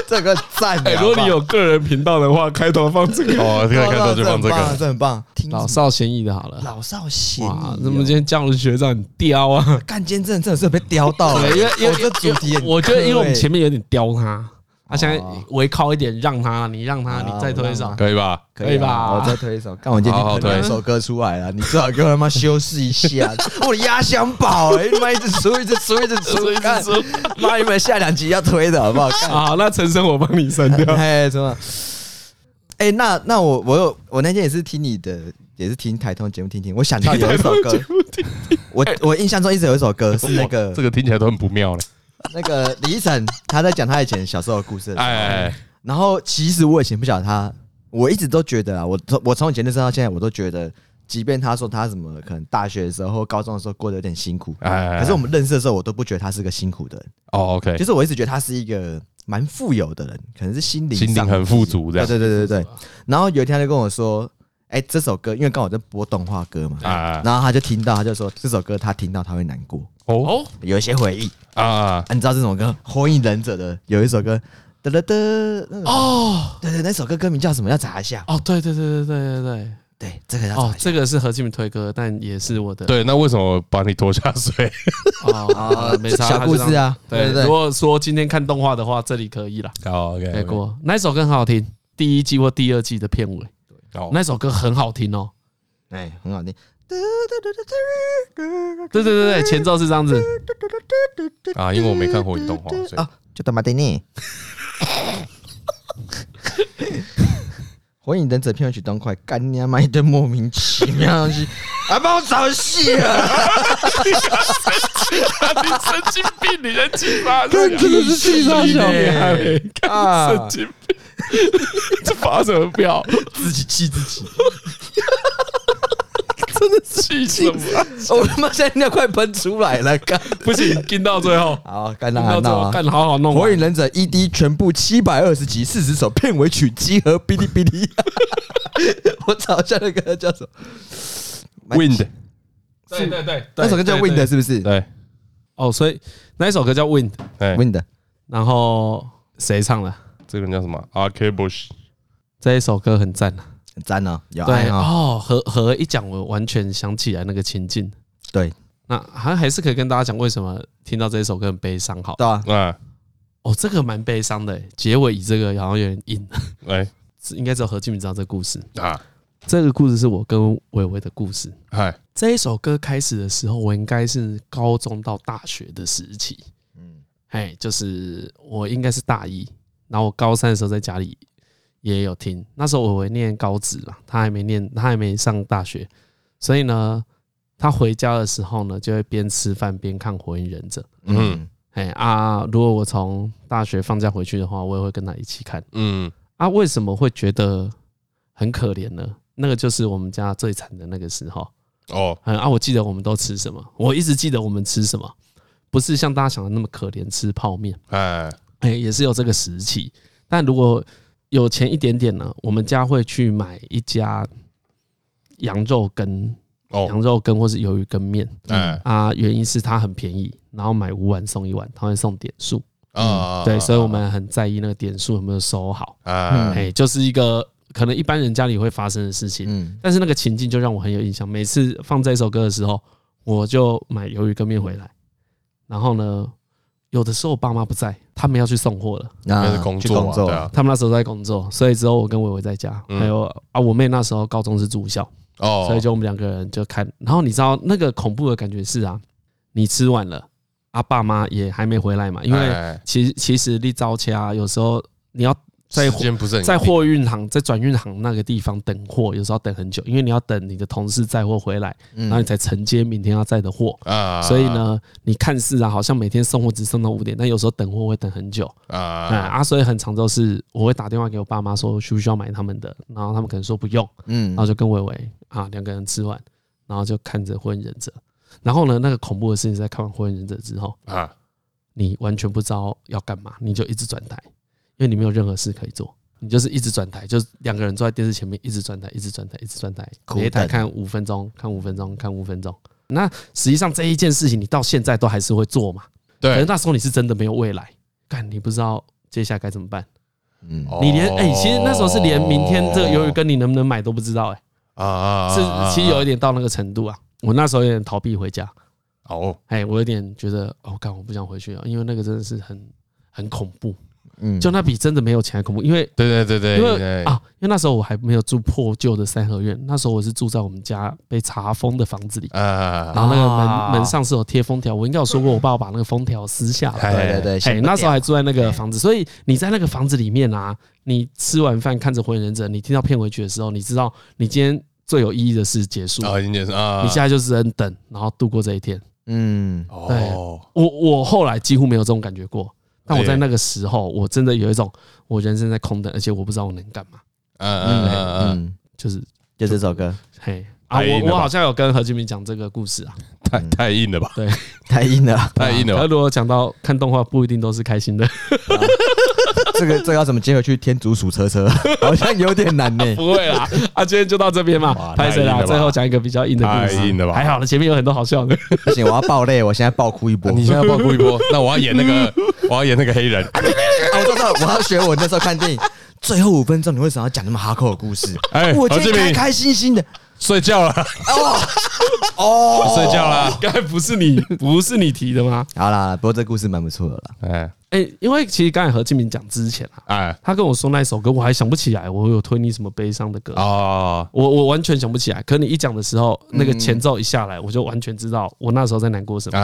这个赞！如果你有个人频道的话，开头放这个哦，开头就放这个，这很棒。老少咸宜的好了，老少咸宜。哇，那么今天姜文学长很刁啊，干今天真的真的是被刁到了，因为因为这主题，我觉得因为我们前面有点刁他。他现在微靠一点，让他，你让他，你再推一首，可以吧？可以吧？我再推一首，看我今天推一首歌出来了，你最好给我他妈修饰一下。我的压箱宝，哎，他妈一直出，一直出，一直出，一直出。妈，有没有下两集要推的好不好？好，那陈升我帮你删掉。哎，什么？哎，那那我我有我那天也是听你的，也是听台通节目听听，我想到有一首歌，我我印象中一直有一首歌是那个，这个听起来都很不妙了。那个李依晨，他在讲他以前小时候的故事。哎，然后其实我以前不晓得他，我一直都觉得啊，我从我从以前认识到现在，我都觉得，即便他说他什么可能大学的时候或高中的时候过得有点辛苦，哎，可是我们认识的时候，我都不觉得他是个辛苦的人。哦，OK，就是我一直觉得他是一个蛮富有的人，可能是心灵心灵很富足这样。对对对对对。然后有一天他就跟我说：“哎，这首歌因为刚好在播动画歌嘛，啊，然后他就听到，他就说这首歌他听到他会难过哦，有一些回忆啊。你知道这首歌《火影忍者》的有一首歌，哒哒哒，哦，对对，那首歌歌名叫什么？要查一下。哦，对对对对对对对。对，这个要哦，这个是何志明推歌，但也是我的。对，那为什么把你拖下水？哦，没啥小故事啊。对对对。如果说今天看动画的话，这里可以了。好，OK。给过，那首歌很好听，第一季或第二季的片尾。对，那首歌很好听哦。哎，很好听。对对对对，前奏是这样子。啊，因为我没看火影动画，所以啊，就他妈的你。火影忍者片尾曲当快，干你妈一堆莫名其妙的东西，还 帮我找戏啊！你 神经病，你人气发，真的是气炸小啊！神经病，这发什么飙？自己气自己。真的气死我！我他妈现在尿快喷出来了，干 不行，跟到最后，好，干到好闹啊，干好好弄。火影忍者 ED 全部七百二十集四十首片尾曲集合，哔哩哔哩。我找一下那个叫什么？Wind。对对对，那首歌叫 Wind 是不是？对。哦，所以那一首歌叫 Wind，Wind。然后谁唱的？这个人叫什么？Arcade Bush。这一首歌很赞啊。赞哦，有对哦，和和一讲，我完全想起来那个情境。对，那好像还是可以跟大家讲为什么听到这一首歌很悲伤。好，对啊，嗯，哦，这个蛮悲伤的，结尾以这个好像有点硬。哎，应该只有何敬明知道这个故事啊。这个故事是我跟伟伟的故事。嗨，这一首歌开始的时候，我应该是高中到大学的时期。嗯，哎，就是我应该是大一，然后我高三的时候在家里。也有听，那时候我会念高职嘛，他还没念，他还没上大学，所以呢，他回家的时候呢，就会边吃饭边看《火影忍者》。嗯，哎啊，如果我从大学放假回去的话，我也会跟他一起看。嗯，啊，为什么会觉得很可怜呢？那个就是我们家最惨的那个时候。哦，啊，我记得我们都吃什么？我一直记得我们吃什么，不是像大家想的那么可怜，吃泡面。哎，哎，也是有这个时期，但如果有钱一点点呢，我们家会去买一家羊肉羹，哦羊肉羹或是鱿鱼羹面。嗯啊，原因是它很便宜，然后买五碗送一碗，他会送点数。嗯，对，所以我们很在意那个点数有没有收好。嗯，哎，就是一个可能一般人家里会发生的事情。嗯，但是那个情境就让我很有印象。每次放这首歌的时候，我就买鱿鱼羹面回来，然后呢，有的时候我爸妈不在，他们要去送货了，那是工作，对啊，他们那时候在工作，所以之后我跟伟伟在家，还有啊，我妹那时候高中是住校，哦，所以就我们两个人就看。然后你知道那个恐怖的感觉是啊，你吃完了，啊，爸妈也还没回来嘛，因为其实其实你早起啊有时候你要。在在货运行，在转运行那个地方等货，有时候要等很久，因为你要等你的同事载货回来，然后你才承接明天要载的货。啊，所以呢，你看似啊，好像每天送货只送到五点，但有时候等货会等很久。啊啊，所以很常都是我会打电话给我爸妈说需不需要买他们的，然后他们可能说不用，嗯，然后就跟伟伟啊两个人吃完，然后就看着火影忍者。然后呢，那个恐怖的事情是在看完火影忍者之后啊，你完全不知道要干嘛，你就一直转台。因为你没有任何事可以做，你就是一直转台，就是两个人坐在电视前面，一直转台，一直转台，一直转台，每一台看五分钟，看五分钟，看五分钟。那实际上这一件事情，你到现在都还是会做嘛？对。可是那时候你是真的没有未来，干你不知道接下来该怎么办。嗯。你连哎，其实那时候是连明天这个鱿鱼羹你能不能买都不知道哎。啊啊。是，其实有一点到那个程度啊。我那时候有点逃避回家。哦。哎，我有点觉得，哦，干我不想回去了，因为那个真的是很很恐怖。嗯，就那比真的没有钱还恐怖，因为对对对对，因为啊，因为那时候我还没有住破旧的三合院，那时候我是住在我们家被查封的房子里，啊，然后那个门门上是有贴封条，我应该有说过，我爸把那个封条撕下来，对对对，哎，那时候还住在那个房子，所以你在那个房子里面啊，你吃完饭看着火影忍者，你听到片尾曲的时候，你知道你今天最有意义的事结束。啊，已经结束啊，你现在就是在等，然后度过这一天，嗯，对，我我后来几乎没有这种感觉过。但我在那个时候，我真的有一种我人生在空等，而且我不知道我能干嘛。嗯嗯嗯嗯，就是就这首歌。嘿啊，我我好像有跟何敬明讲这个故事啊，太太硬了吧？对，太硬了，太硬了。他如果讲到看动画，不一定都是开心的。这个这个要怎么接回去？天竺鼠车车 好像有点难呢。不会啦，啊，今天就到这边嘛。拍谁啦？最后讲一个比较硬的故事。太硬了吧？还好了，前面有很多好笑的。不行，我要爆泪，我现在爆哭一波。你现在爆哭一波，那我要演那个，我要演那个黑人。我知道，我要学我那时候看电影，最后五分钟你为什么要讲那么哈扣的故事？哎，我今天开开心心的。睡觉了哦哦，睡觉了。刚才不是你不是你提的吗？好啦，不过这故事蛮不错的啦。哎哎，因为其实刚才何敬明讲之前啊，哎，他跟我说那首歌，我还想不起来，我有推你什么悲伤的歌啊？我我完全想不起来。可你一讲的时候，那个前奏一下来，我就完全知道我那时候在难过什么。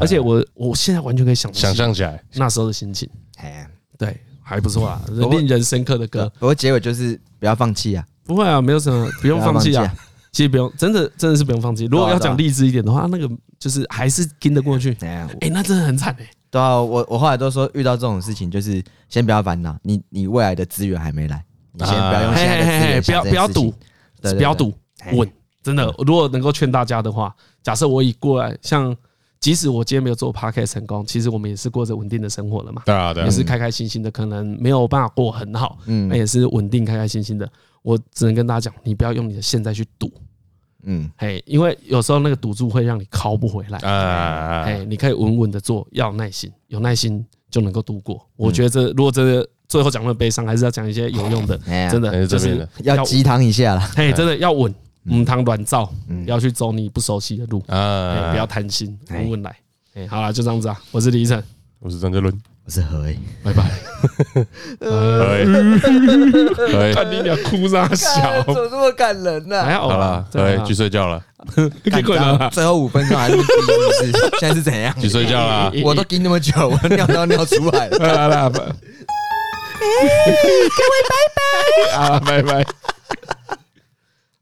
而且我我现在完全可以想想象起来那时候的心情。哎，对，还不错啊，令人深刻的歌。不过结尾就是不要放弃啊！不会啊，没有什么，不用放弃啊。其实不用，真的真的是不用放弃。如果要讲励志一点的话，那个就是还是跟得过去。哎，那真的很惨哎。对啊，我我后来都说遇到这种事情，就是先不要烦恼，你你未来的资源还没来，你先不要用现在的资源，不要不要赌，不要赌，稳。真的，如果能够劝大家的话，假设我已过来，像即使我今天没有做 Podcast 成功，其实我们也是过着稳定的生活了嘛。对啊，对，也是开开心心的，可能没有办法过很好，嗯，那也是稳定开开心心的。我只能跟大家讲，你不要用你的现在去赌，嗯，嘿，因为有时候那个赌注会让你靠不回来，啊，哎，你可以稳稳的做，要耐心，有耐心就能够度过。我觉得这如果这个最后讲的悲伤，还是要讲一些有用的，真的就是要鸡汤一下了，嘿，真的要稳，嗯。汤软造，要去走你不熟悉的路，啊，不要贪心，稳稳来，哎，好了，就这样子啊，我是李晨，我是张杰伦。我是何伟，拜拜。何伟，看你俩哭啥笑？怎么这么感人呢？还好了，对，去睡觉了。去困了最后五分钟还是第一次，现在是怎样？去睡觉了。我都盯那么久，我尿都要尿出来了。来来来，各位拜拜。啊，拜拜。